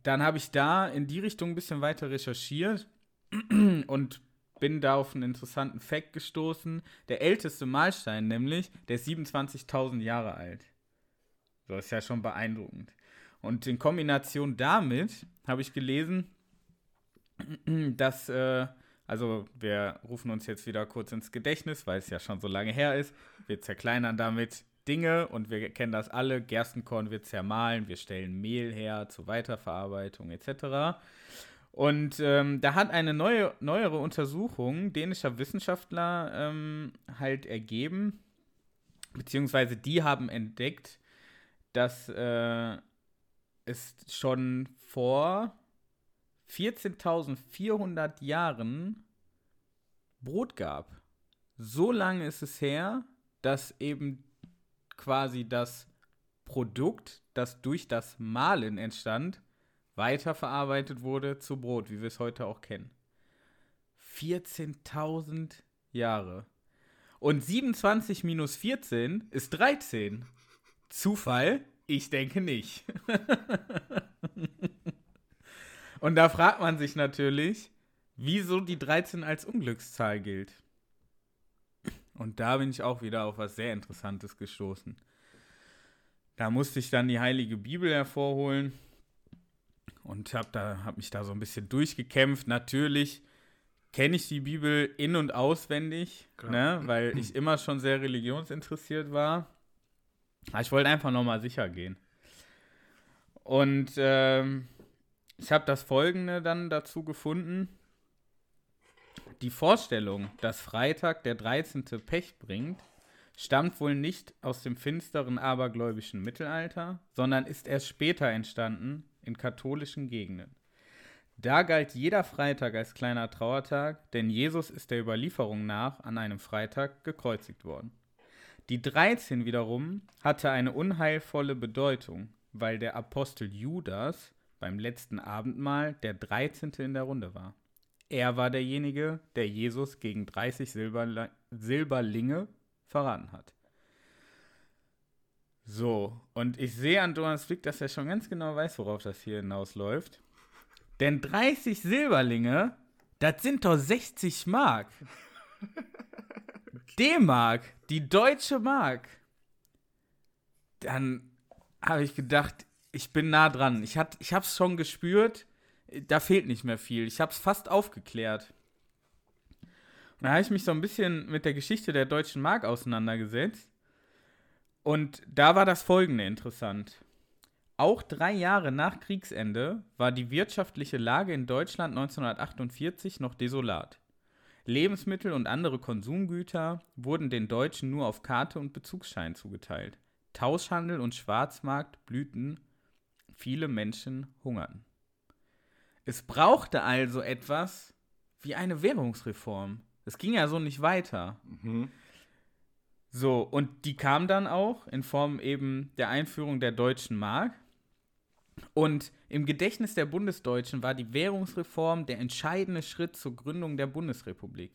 dann habe ich da in die Richtung ein bisschen weiter recherchiert und bin da auf einen interessanten Fakt gestoßen. Der älteste Mahlstein nämlich, der ist 27.000 Jahre alt. Das ist ja schon beeindruckend. Und in Kombination damit habe ich gelesen, dass, äh, also wir rufen uns jetzt wieder kurz ins Gedächtnis, weil es ja schon so lange her ist. Wir zerkleinern damit Dinge und wir kennen das alle. Gerstenkorn wird zermahlen, wir stellen Mehl her zur Weiterverarbeitung etc. Und ähm, da hat eine neue, neuere Untersuchung dänischer Wissenschaftler ähm, halt ergeben, beziehungsweise die haben entdeckt, dass äh, es schon vor 14.400 Jahren Brot gab. So lange ist es her, dass eben quasi das Produkt, das durch das Mahlen entstand, weiterverarbeitet wurde zu Brot, wie wir es heute auch kennen. 14.000 Jahre. Und 27 minus 14 ist 13. Zufall? Ich denke nicht. Und da fragt man sich natürlich, wieso die 13 als Unglückszahl gilt. Und da bin ich auch wieder auf was sehr Interessantes gestoßen. Da musste ich dann die Heilige Bibel hervorholen und habe da, hab mich da so ein bisschen durchgekämpft. Natürlich kenne ich die Bibel in- und auswendig, ne, weil ich immer schon sehr religionsinteressiert war. Aber ich wollte einfach nochmal sicher gehen. Und ähm, ich habe das Folgende dann dazu gefunden. Die Vorstellung, dass Freitag der 13. Pech bringt, stammt wohl nicht aus dem finsteren abergläubischen Mittelalter, sondern ist erst später entstanden in katholischen Gegenden. Da galt jeder Freitag als kleiner Trauertag, denn Jesus ist der Überlieferung nach an einem Freitag gekreuzigt worden. Die 13 wiederum hatte eine unheilvolle Bedeutung, weil der Apostel Judas beim letzten Abendmahl der 13. in der Runde war. Er war derjenige, der Jesus gegen 30 Silberle Silberlinge verraten hat. So, und ich sehe an Donas Blick, dass er schon ganz genau weiß, worauf das hier hinausläuft. Denn 30 Silberlinge, das sind doch 60 Mark. D-Mark, die deutsche Mark. Dann habe ich gedacht, ich bin nah dran. Ich, ich habe es schon gespürt, da fehlt nicht mehr viel. Ich habe es fast aufgeklärt. Und da habe ich mich so ein bisschen mit der Geschichte der deutschen Mark auseinandergesetzt. Und da war das Folgende interessant. Auch drei Jahre nach Kriegsende war die wirtschaftliche Lage in Deutschland 1948 noch desolat. Lebensmittel und andere Konsumgüter wurden den Deutschen nur auf Karte und Bezugsschein zugeteilt. Tauschhandel und Schwarzmarkt blühten, viele Menschen hungerten. Es brauchte also etwas wie eine Währungsreform. Es ging ja so nicht weiter. Mhm. So, und die kam dann auch in Form eben der Einführung der deutschen Mark. Und im Gedächtnis der Bundesdeutschen war die Währungsreform der entscheidende Schritt zur Gründung der Bundesrepublik.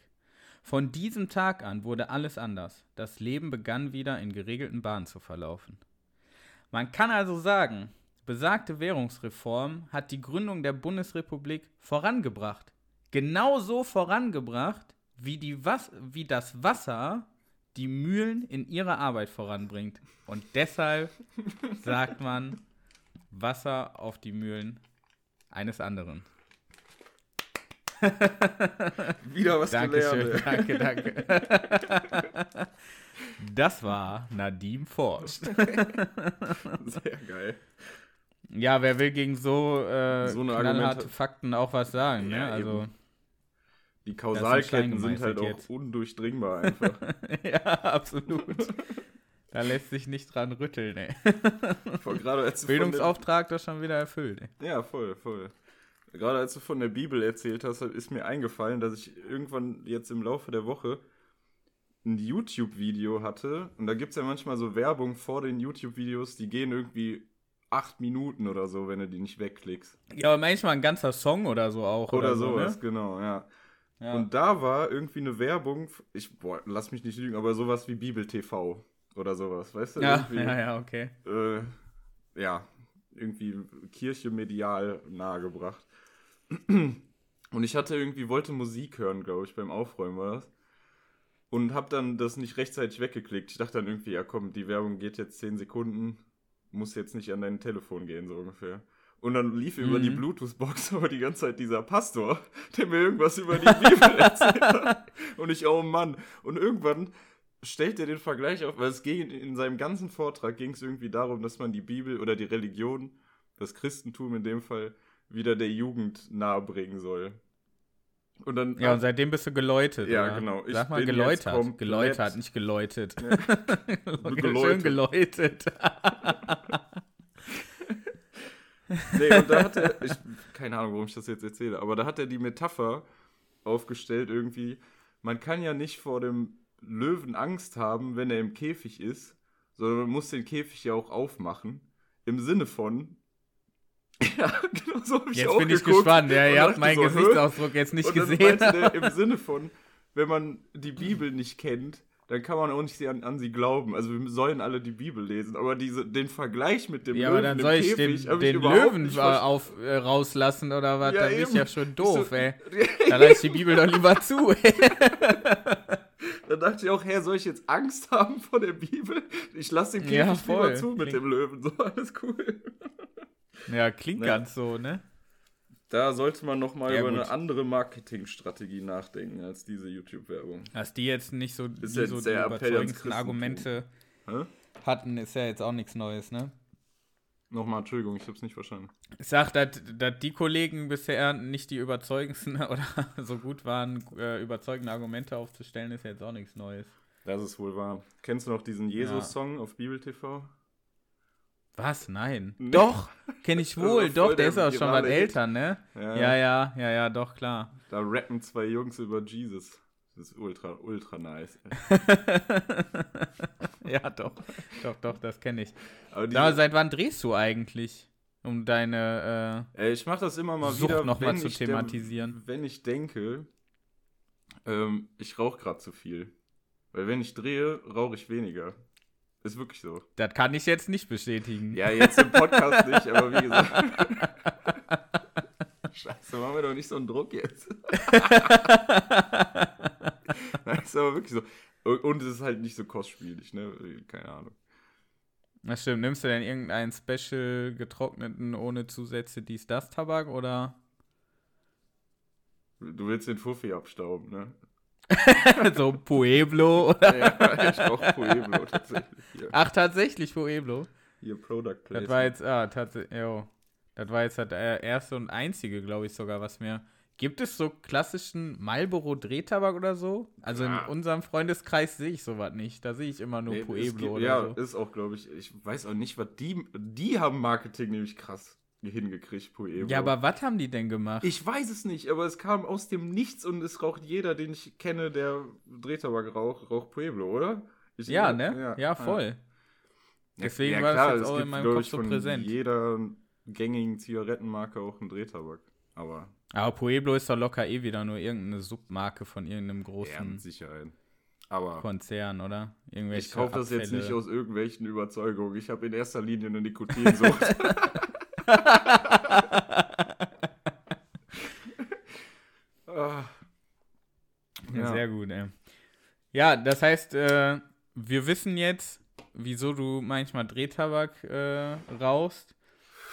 Von diesem Tag an wurde alles anders. Das Leben begann wieder in geregelten Bahnen zu verlaufen. Man kann also sagen, besagte Währungsreform hat die Gründung der Bundesrepublik vorangebracht. Genauso vorangebracht, wie, die Was wie das Wasser die Mühlen in ihrer Arbeit voranbringt. Und deshalb sagt man Wasser auf die Mühlen eines anderen. Wieder was Dankeschön, gelernt. danke, danke. Das war Nadim forscht. Sehr geil. Ja, wer will gegen so, äh, So knallharte Fakten auch was sagen, ne? Ja, Also, eben. Die Kausalketten sind halt auch jetzt. undurchdringbar einfach. ja, absolut. Da lässt sich nicht dran rütteln, ey. Voll, gerade als du von Bildungsauftrag doch schon wieder erfüllt, ey. Ja, voll, voll. Gerade als du von der Bibel erzählt hast, ist mir eingefallen, dass ich irgendwann jetzt im Laufe der Woche ein YouTube-Video hatte. Und da gibt es ja manchmal so Werbung vor den YouTube-Videos, die gehen irgendwie acht Minuten oder so, wenn du die nicht wegklickst. Ja, aber manchmal ein ganzer Song oder so auch. Oder, Oder, so, sowas, ne? genau, ja. Ja. Und da war irgendwie eine Werbung, ich, boah, lass mich nicht lügen, aber sowas wie Bibel TV oder sowas, weißt du? ja, Irgendwie, ja, ja, okay. Äh, ja, irgendwie Kirche medial nahegebracht. Und ich hatte irgendwie, wollte Musik hören, glaube ich, beim Aufräumen war das. Und habe dann das nicht rechtzeitig weggeklickt. Ich dachte dann irgendwie, ja komm, die Werbung geht jetzt 10 Sekunden, muss jetzt nicht an dein Telefon gehen, so ungefähr. Und dann lief über die Mhm. Bluetooth-Box aber die ganze Zeit dieser Pastor, der mir irgendwas über die Bibel erzählt hat. Und ich, oh Mann. Und irgendwann stellt er den Vergleich auf, weil es ging in seinem ganzen Vortrag ging es irgendwie darum, dass man die Bibel oder die Religion, das Christentum in dem Fall, wieder der Jugend nahebringen soll. Und dann Ja, und seitdem bist du geläutet. Ja, oder? genau. Ich Sag mal geläutert. Geläutert, nicht geläutet. Geläutet. Schön geläutet. Nee, und da hat er, ich, keine Ahnung, warum ich das jetzt erzähle, aber da hat er die Metapher aufgestellt irgendwie, man kann ja nicht vor dem Löwen Angst haben, wenn er im Käfig ist, sondern man muss den Käfig ja auch aufmachen. Im Sinne von, ja, genau so habe ich Jetzt auch bin ich gespannt. Ja, ihr habt meinen so? Gesichtsausdruck jetzt nicht dann gesehen. meinte im Sinne von, wenn man die Bibel nicht kennt, dann kann man auch nicht an, an sie glauben. Also wir sollen alle die Bibel lesen, aber diese, den Vergleich mit dem Ja, Löwen aber dann im soll ich Käfig den, ich den überhaupt Löwen auf, äh, rauslassen oder was? Ja, da bin ich eben. ja schon doof, so- ey. Da lasse ich die Bibel doch lieber zu, ey. Da dachte ich auch, hä, soll ich jetzt Angst haben vor der Bibel? Ich lasse den Käfig Ja, lieber voll. zu mit Klingt- dem Löwen. So, alles cool. Ja, klingt Ja. ganz so, ne? Da sollte man noch mal Ja, über gut. eine andere Marketingstrategie nachdenken als diese YouTube-Werbung. Dass die jetzt nicht so, die, so die überzeugendsten. Argumente Hä? hatten, ist ja jetzt auch nichts Neues, ne? Nochmal, Entschuldigung, ich hab's nicht verstanden. Ich sag, dass, dass die Kollegen bisher nicht die überzeugendsten oder so gut waren, äh, überzeugende Argumente aufzustellen, ist ja jetzt auch nichts Neues. Das ist wohl wahr. Kennst du noch diesen Jesus-Song auf Bibel TV? Was? Nein. Nee. Doch, kenne ich wohl. Doch, der der ist auch schon was Hit. älter, ne? Ja, Ja, ja, ja, ja, doch, klar. Da rappen zwei Jungs über Jesus. Das ist ultra, ultra nice. ja, doch, doch, doch, das kenne ich. Aber diese, seit wann drehst du eigentlich? Um deine ey, ich mach das immer mal Sucht wieder, noch mal zu ich der- thematisieren. wenn ich denke, ähm, ich rauche gerade zu viel. Weil wenn ich drehe, rauche ich weniger. Ist wirklich so. äh, das kann ich jetzt nicht bestätigen. Ja, jetzt im Podcast nicht, aber wie gesagt. Scheiße, machen wir doch nicht so einen Druck jetzt. Nein, ist aber wirklich so. Und, es ist halt nicht so kostspielig, ne? Keine Ahnung. Das stimmt. Nimmst du denn irgendeinen Special getrockneten ohne Zusätze dies, das Tabak oder Du willst den Fuffi abstauben, ne? so Pueblo? Oder? Ja, ich rauche Pueblo tatsächlich. Hier, Ach, tatsächlich Pueblo. hier Product Das Placement. war jetzt, ah, tatsächlich, jo. Das war jetzt das äh, erste und einzige, glaube ich sogar, was mir. Gibt es so klassischen Marlboro-Drehtabak oder so? Also Ja. in unserem Freundeskreis sehe ich sowas nicht. Da sehe ich immer nur Nee, Pueblo gibt- oder ja, so. ist auch, glaube ich, ich weiß auch nicht, was die, die haben Marketing nämlich krass hingekriegt, Pueblo. Ja, aber was haben die denn gemacht? Ich weiß es nicht, aber es kam aus dem Nichts und es raucht jeder, den ich kenne, der Drehtabak raucht, raucht Pueblo, oder? Ich, ja, ne? Ja, voll. Ja, Deswegen ja, war das klar, jetzt es auch in gibt, meinem glaub Kopf ich, so präsent. jeder gängigen Zigarettenmarke auch einen Drehtabak. Aber Aber Pueblo ist doch locker eh wieder nur irgendeine Submarke von irgendeinem ja, großen mit Sicherheit. Aber Konzern, oder? Irgendwelche ich kaufe das jetzt nicht aus irgendwelchen Überzeugungen. Ich habe in erster Linie eine Nikotinsucht. Ah. Ja. Sehr gut, ey. Ja, das heißt, äh, wir wissen jetzt, wieso du manchmal Drehtabak äh, rauchst.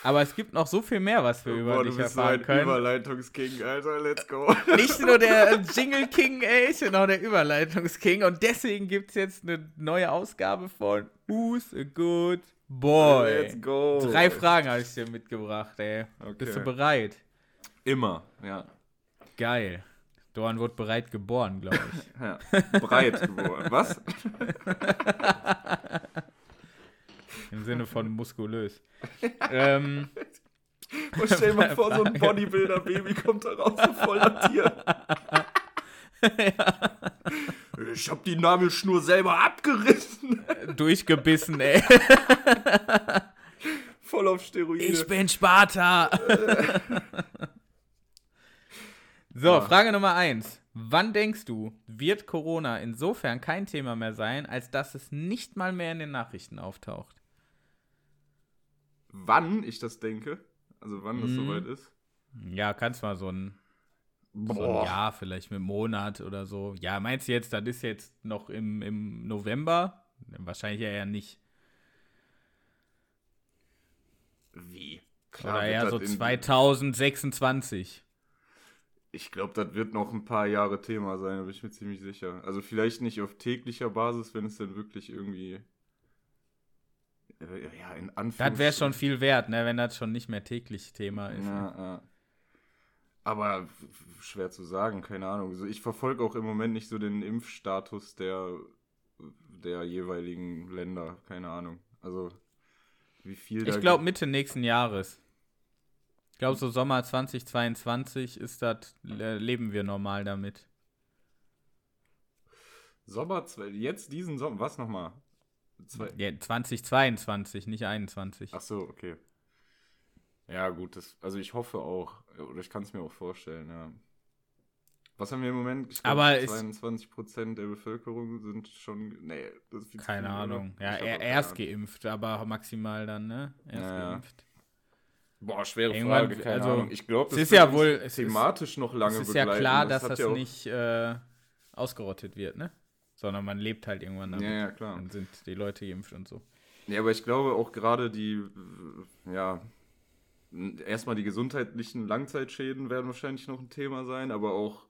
Aber es gibt noch so viel mehr, was wir über Boah, dich so erfahren ein können. Überleitungsking, Alter, let's go. Nicht nur der Jingle King, ey, ich bin auch der Überleitungsking. Und deswegen gibt es jetzt eine neue Ausgabe von Who's a Good Boy. Let's go. Drei Fragen habe ich dir mitgebracht, ey. Okay. Bist du bereit? Immer, ja. Geil. Dorn wird bereit geboren, glaube ich. ja. Breit geworden. Was? Im Sinne von muskulös. ähm, Und stell dir mal vor, so ein Bodybuilder-Baby kommt da raus und voll latiert. Ich hab die Nabelschnur selber abgerissen. durchgebissen, ey. Voll auf Steroide. Ich bin Sparta. so, Frage Nummer eins. Wann denkst du, wird Corona insofern kein Thema mehr sein, als dass es nicht mal mehr in den Nachrichten auftaucht? Wann ich das denke, also wann das Mhm. soweit ist. Ja, kannst mal so ein, so ein. Jahr, vielleicht mit Monat oder so. Ja, meinst du jetzt, das ist jetzt noch im, im November? Wahrscheinlich eher nicht. Wie? Oder wird eher so in- 2026. Ich glaube, das wird noch ein paar Jahre Thema sein, da bin ich mir ziemlich sicher. Also vielleicht nicht auf täglicher Basis, wenn es dann wirklich irgendwie äh, ja, in Anführungszeichen. Das wäre schon viel wert, ne, wenn das schon nicht mehr täglich Thema ist. ne? Ja, ja. Aber schwer zu sagen, keine Ahnung. Also ich verfolge auch im Moment nicht so den Impfstatus der, der jeweiligen Länder, keine Ahnung. Also wie viel Ich glaube Mitte nächsten Jahres. glaube, so Sommer 2022 ist das, äh, leben wir normal damit. Sommer, jetzt diesen Sommer, was nochmal? Ja, 2022, nicht 21. Ach so, okay. Ja, gut, das, also ich hoffe auch, oder ich kann es mir auch vorstellen, ja. Was haben wir im Moment? Ich glaub, Aber 22 Prozent der Bevölkerung sind schon. Nee, das ist viel Keine Ahnung. Ja, er, erst geimpft, aber maximal dann, ne? Erst ja, geimpft. Boah, schwere Irgendwann, Frage, keine also, Ahnung. Ich glaube, das ist ja wohl thematisch ist, noch lange Es ist ja klar, das dass das ja nicht äh, ausgerottet wird, ne? Sondern man lebt halt irgendwann damit. Ja, ja, klar. Dann sind die Leute geimpft und so. Ja, aber ich glaube auch gerade die, ja, erstmal die gesundheitlichen Langzeitschäden werden wahrscheinlich noch ein Thema sein, aber auch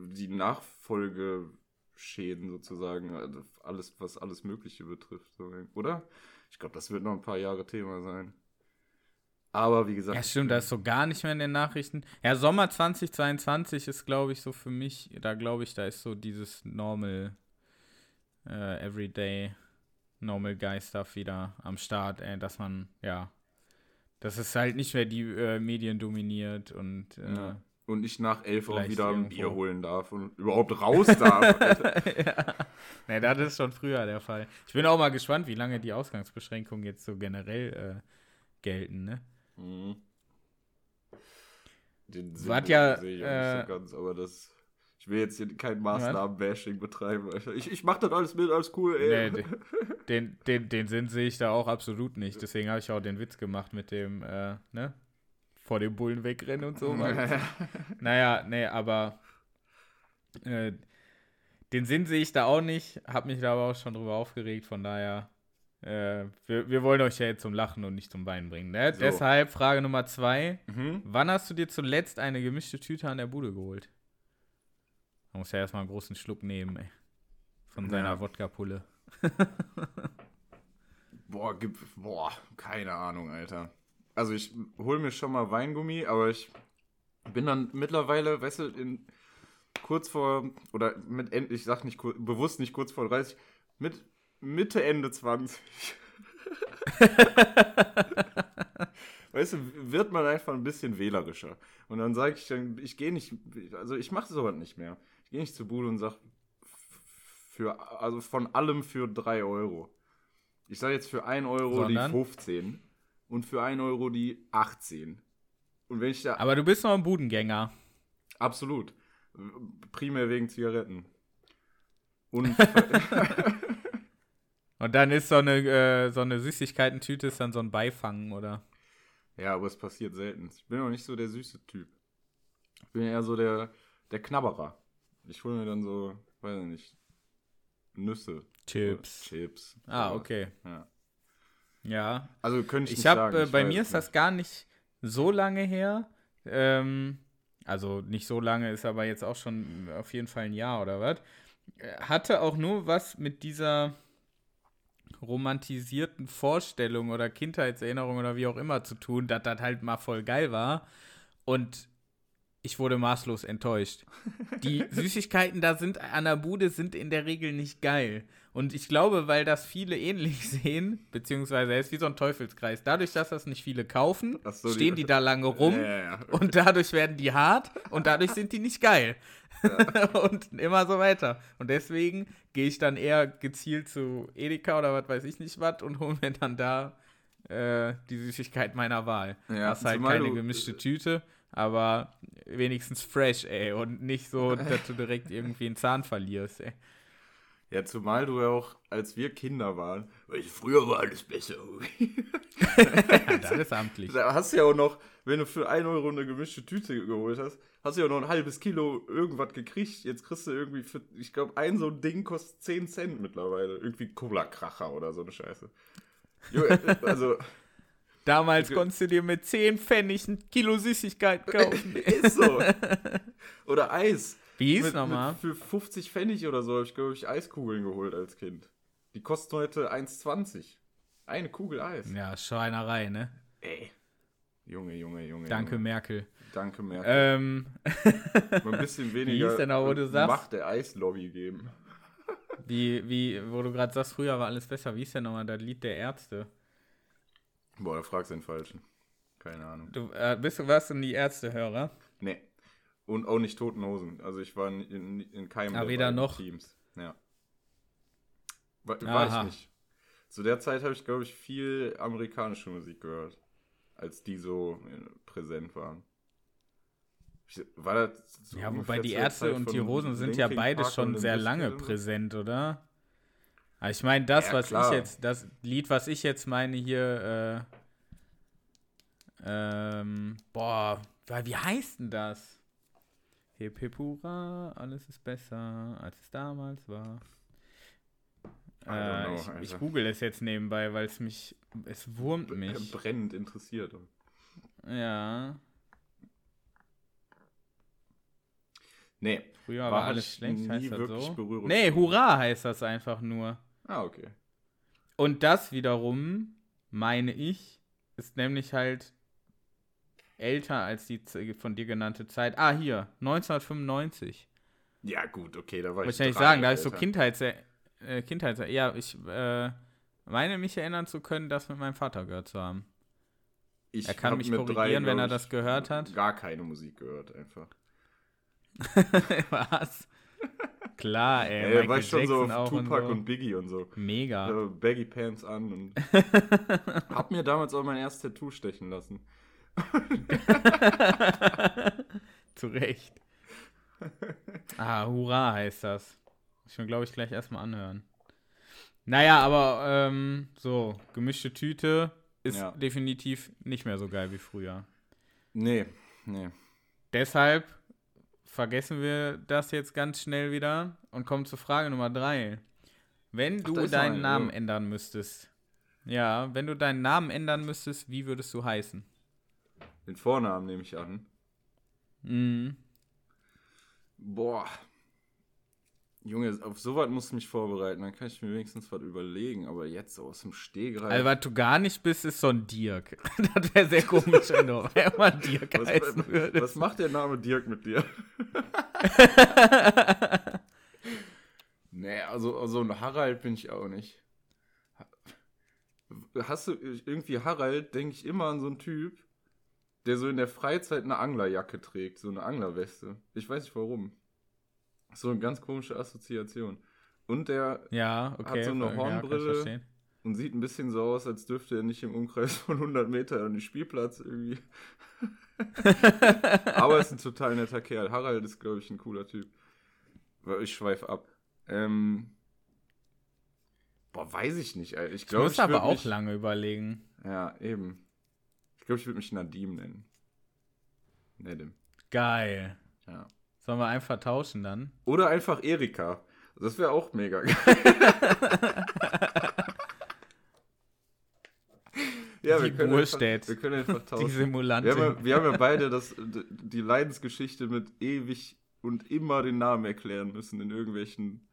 die Nachfolgeschäden sozusagen, also alles, was alles Mögliche betrifft, oder? Ich glaube, das wird noch ein paar Jahre Thema sein. Aber wie gesagt. Ja, stimmt, da ist so gar nicht mehr in den Nachrichten. Ja, Sommer 2022 ist, glaube ich, so für mich, da glaube ich, da ist so dieses Normal, äh, Everyday, Normal Guy Stuff wieder am Start, ey, dass man, ja, dass es halt nicht mehr die äh, Medien dominiert und äh, ja und nicht nach elf auch wieder ein Bier holen darf und überhaupt raus darf. ja. Nee, das ist schon früher der Fall. Ich bin auch mal gespannt, wie lange die Ausgangsbeschränkungen jetzt so generell äh, gelten, ne? Mhm. Den Sinn ja, sehe ich auch äh, nicht so ganz, aber das. Ich will jetzt hier kein Maßnahmen-Bashing betreiben. Ich, ich mach das alles mit, alles cool, ey. Nee, den, den, den Sinn sehe ich da auch absolut nicht. Deswegen habe ich auch den Witz gemacht mit dem, äh, ne? vor dem Bullen wegrennen und so. naja, nee, aber äh, den Sinn sehe ich da auch nicht. Hab mich da aber auch schon drüber aufgeregt. Von daher, äh, wir, wir wollen euch ja jetzt zum Lachen und nicht zum Weinen bringen. Ne? So. Deshalb Frage Nummer zwei. Mhm. Wann hast du dir zuletzt eine gemischte Tüte an der Bude geholt? Man muss ja erstmal einen großen Schluck nehmen, ey. Von seiner ja. Wodka-Pulle. boah, gib, boah, keine Ahnung, Alter also ich hole mir schon mal Weingummi, aber ich bin dann mittlerweile, weißt du, in kurz vor, oder mit, ich sag nicht bewusst nicht kurz vor 30, mit Mitte, Ende 20. weißt du, wird man einfach ein bisschen wählerischer. Und dann sage ich dann, ich gehe nicht, also ich mache sowas nicht mehr. Gehe nicht zur Bude und sage, für, also von allem für 3 Euro. Ich sage jetzt für 1 Euro Sondern? die 15 und für 1 Euro die 18. Und wenn ich da. Aber du bist noch ein Budengänger. Absolut. Primär wegen Zigaretten. Und. und dann ist so eine, äh, so eine Süßigkeitentüte ist dann so ein Beifangen, oder? Ja, aber es passiert selten. Ich bin auch nicht so der süße Typ. Ich bin eher so der, der Knabberer. Ich hole mir dann so, weiß ich nicht, Nüsse. Chips. Chips. Ah, okay. Ja. Ja. Also könnte ich, ich hab, äh, bei mir ist das gar nicht so lange her. Ähm, also nicht so lange, ist aber jetzt auch schon auf jeden Fall ein Jahr oder was. Hatte auch nur was mit dieser romantisierten Vorstellung oder Kindheitserinnerung oder wie auch immer zu tun, dass das halt mal voll geil war. Und ich wurde maßlos enttäuscht. Die Süßigkeiten da sind an der Bude sind in der Regel nicht geil. Und ich glaube, weil das viele ähnlich sehen, beziehungsweise er ist wie so ein Teufelskreis. Dadurch, dass das nicht viele kaufen, so, stehen die, die, da lange rum ja, ja, ja. und dadurch werden die hart und dadurch sind die nicht geil. und immer so weiter. Und deswegen gehe ich dann eher gezielt zu Edeka oder was weiß ich nicht was und hole mir dann da äh, die Süßigkeit meiner Wahl. das ist halt keine gemischte Tüte aber wenigstens fresh, ey, und nicht so, dass du direkt irgendwie einen Zahn verlierst, ey. Ja, zumal du ja auch, als wir Kinder waren, weil früher war alles besser. ja, das ist amtlich. Da hast du ja auch noch, wenn du für 1 Euro eine gemischte Tüte geholt hast, hast du ja noch ein halbes Kilo irgendwas gekriegt. Jetzt kriegst du irgendwie für, ich glaube, ein so ein Ding kostet 10 Cent mittlerweile. Irgendwie Cola-Kracher oder so eine Scheiße. Also. Damals konntest du dir mit 10 Pfennig ein Kilo Süßigkeit kaufen. ist so. Oder Eis. Wie hieß nochmal? Für 50 Pfennig oder so habe ich, glaube ich, Eiskugeln geholt als Kind. Die kosten heute 1,20. Eine Kugel Eis. Ja, Schweinerei, ne? Ey. Junge, Junge, Junge. Danke, Junge. Merkel. Danke, Merkel. Ähm. Ein bisschen weniger wie hieß denn auch, wo du sagst, Macht der Eislobby geben. Wie, wie, wo du gerade sagst, früher war alles besser. Wie ist denn nochmal das Lied der Ärzte? Boah, da fragst du den Falschen. Keine Ahnung. Du äh, bist du warst du nie Ärztehörer? Nee. Und auch nicht Toten Hosen. Also ich war in, in, in keinem Ah, der weder noch. Teams. Ja. War, war ich nicht. Zu der Zeit habe ich, glaube ich, viel amerikanische Musik gehört, als die so äh, präsent waren. Ich- War das so Ja, wobei die Ärzte und die Rosen sind ja Linkin beide Park schon sehr lange präsent, oder? Aber ich meine, das, Ja, was klar. ich jetzt, das Lied, was ich jetzt meine hier, äh, ähm, boah, wie heißt denn das? Hip hip hurra, alles ist besser, als es damals war. Äh, know, ich, ich google es jetzt nebenbei, weil es mich, es wurmt mich. brennend interessiert. Ja, Nee. früher War war alles schlecht, heißt das so? Berührungspunkte. Nee, hurra heißt das einfach nur. Ah, okay. Und das wiederum, meine ich, ist nämlich halt älter als die von dir genannte Zeit. Ah, hier, 1995. Ja, gut, okay, da war Wollte ich ich nicht drei, sagen, da ist so. Kindheits... Äh, Kindheits... Ja, ich äh, meine mich erinnern zu können, das mit meinem Vater gehört zu haben. Ich Er kann mich korrigieren, wenn glaub er das gehört hat. Gar keine Musik gehört, einfach. Was? Klar, ey. Ey, Michael war ich schon so Jackson auf auch Tupac und und, so. Biggie und so. Mega. Äh, Baggy Pants an und hab mir damals auch mein erstes Tattoo stechen lassen. Zu Recht. Ah, Hurra heißt das. Ich will, glaube ich, gleich erstmal anhören. Naja, aber ähm, so, gemischte Tüte ist Ja. definitiv nicht mehr so geil wie früher. Nee, nee. Deshalb vergessen wir das jetzt ganz schnell wieder und kommen zur Frage Nummer drei. Wenn Ach, du noch deinen eine, Namen oh. ändern müsstest, ja, wenn du deinen Namen ändern müsstest, wie würdest du heißen? Den Vornamen nehme ich an. Mhm. Boah. Junge, auf sowas musst du mich vorbereiten, dann kann ich mir wenigstens was überlegen, aber jetzt so aus dem Stegreif. Also, was du gar nicht bist, ist so ein Dirk. das wäre sehr komisch, wenn du einmal Dirk was, heißen würdest. was macht der Name Dirk mit dir? nee, also, also ein Harald bin ich auch nicht. Hast du irgendwie Harald, denke ich immer an so einen Typ, der so in der Freizeit eine Anglerjacke trägt, so eine Anglerweste. Ich weiß nicht warum. So eine ganz komische Assoziation. Und der Ja, okay. so eine ja, ich Hornbrille. verstehen. und sieht ein bisschen so aus, als dürfte er nicht im Umkreis von 100 Metern an den Spielplatz irgendwie. Aber ist ein total netter Kerl. Harald ist, glaube ich, ein cooler Typ. Ich schweife ab. Ähm, boah, weiß ich nicht. Alter. Ich Ich glaube, muss ich aber auch mich, lange überlegen. Ja, eben. Ich glaube, ich würde mich Nadim nennen. Nedim. Geil. Ja. Sollen wir einfach tauschen dann? Oder einfach Erika. Das wäre auch mega geil. ja, Die wir können, einfach, wir können einfach Die tauschen. Simulantin. Wir haben, ja, wir haben ja beide das, die Leidensgeschichte mit ewig und immer den Namen erklären müssen in irgendwelchen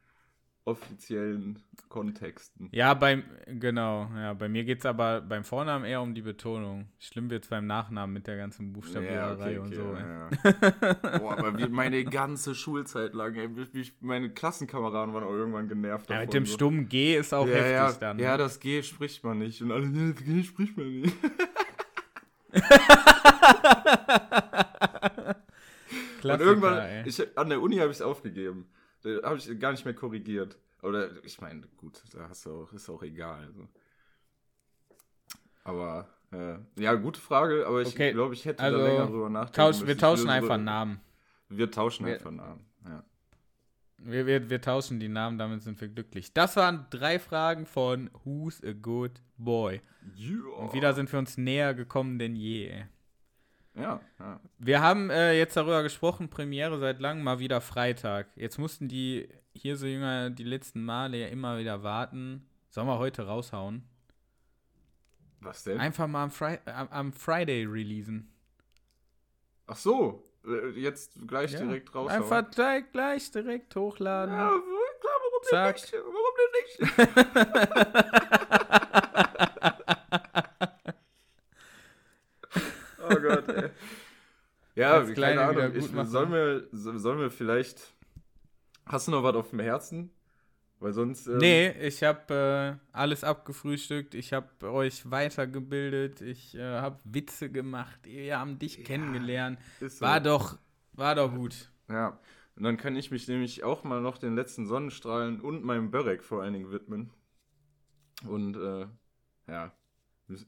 offiziellen Kontexten. Ja, beim, genau, ja, bei mir geht es aber beim Vornamen eher um die Betonung. Schlimm wird es beim Nachnamen mit der ganzen Buchstabiererei und so. ja, ja. Boah, aber wie meine ganze Schulzeit lang, ey, meine Klassenkameraden waren auch irgendwann genervt Ja, davon. mit dem so. stummen G ist auch ja, heftig ja, dann. ne? Ja, das G spricht man nicht. Und alle, nee, das G spricht man nicht. Und Klassiker, irgendwann, ey. ich, an der Uni habe ich es aufgegeben. Da habe ich gar nicht mehr korrigiert. Oder ich meine, gut, da hast du auch, ist auch egal. Also. Aber äh, ja, gute Frage, aber ich Okay, glaube, ich hätte also, da länger drüber nachdenken Tausch, müssen. wir tauschen einfach Namen. Wir tauschen Wir- einfach Namen. Ja. Wir, wir, wir tauschen die Namen, damit sind wir glücklich. Das waren drei Fragen von Who's a Good Boy. Und wieder sind wir uns näher gekommen denn je. Ja, ja. Wir haben äh, jetzt darüber gesprochen, Premiere seit langem mal wieder Freitag. Jetzt mussten die hier so jünger die letzten Male ja immer wieder warten. Sollen wir heute raushauen? Was denn? Einfach mal am, Fri am, am Friday releasen. Ach so, äh, jetzt gleich Ja. direkt raus. Einfach gleich, gleich direkt hochladen. Ja, klar, warum Zack. denn nicht? Warum denn nicht? oh Gott, ey. Ja, keine Kleine Ahnung. Ich, sollen, wir, so- sollen wir vielleicht. Hast du noch was auf dem Herzen? Weil sonst. Ähm, nee, ich habe äh, alles abgefrühstückt. Ich habe euch weitergebildet. Ich äh, habe Witze gemacht. Wir haben dich ja, kennengelernt. So. War doch, war doch gut. Ja. Und dann kann ich mich nämlich auch mal noch den letzten Sonnenstrahlen und meinem Börek vor allen Dingen widmen. Und äh, ja.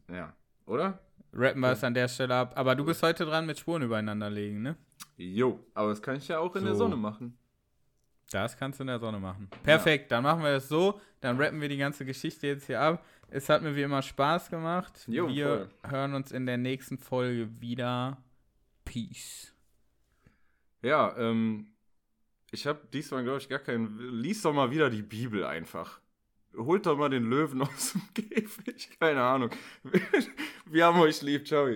Ja. Oder? Rappen wir es an der Stelle ab. Aber du bist heute dran mit Spuren übereinander legen, ne? Jo, aber das kann ich ja auch in so. der Sonne machen. Das kannst du in der Sonne machen. Perfekt, ja. dann machen wir das so. Dann rappen wir die ganze Geschichte jetzt hier ab. Es hat mir wie immer Spaß gemacht. Jo, wir voll. hören uns in der nächsten Folge wieder. Peace. Ja, ähm, ich habe diesmal, glaube ich, gar keinen. Lies doch mal wieder die Bibel einfach. Holt doch mal den Löwen aus dem Käfig. Keine Ahnung. Wir haben euch lieb. Ciao.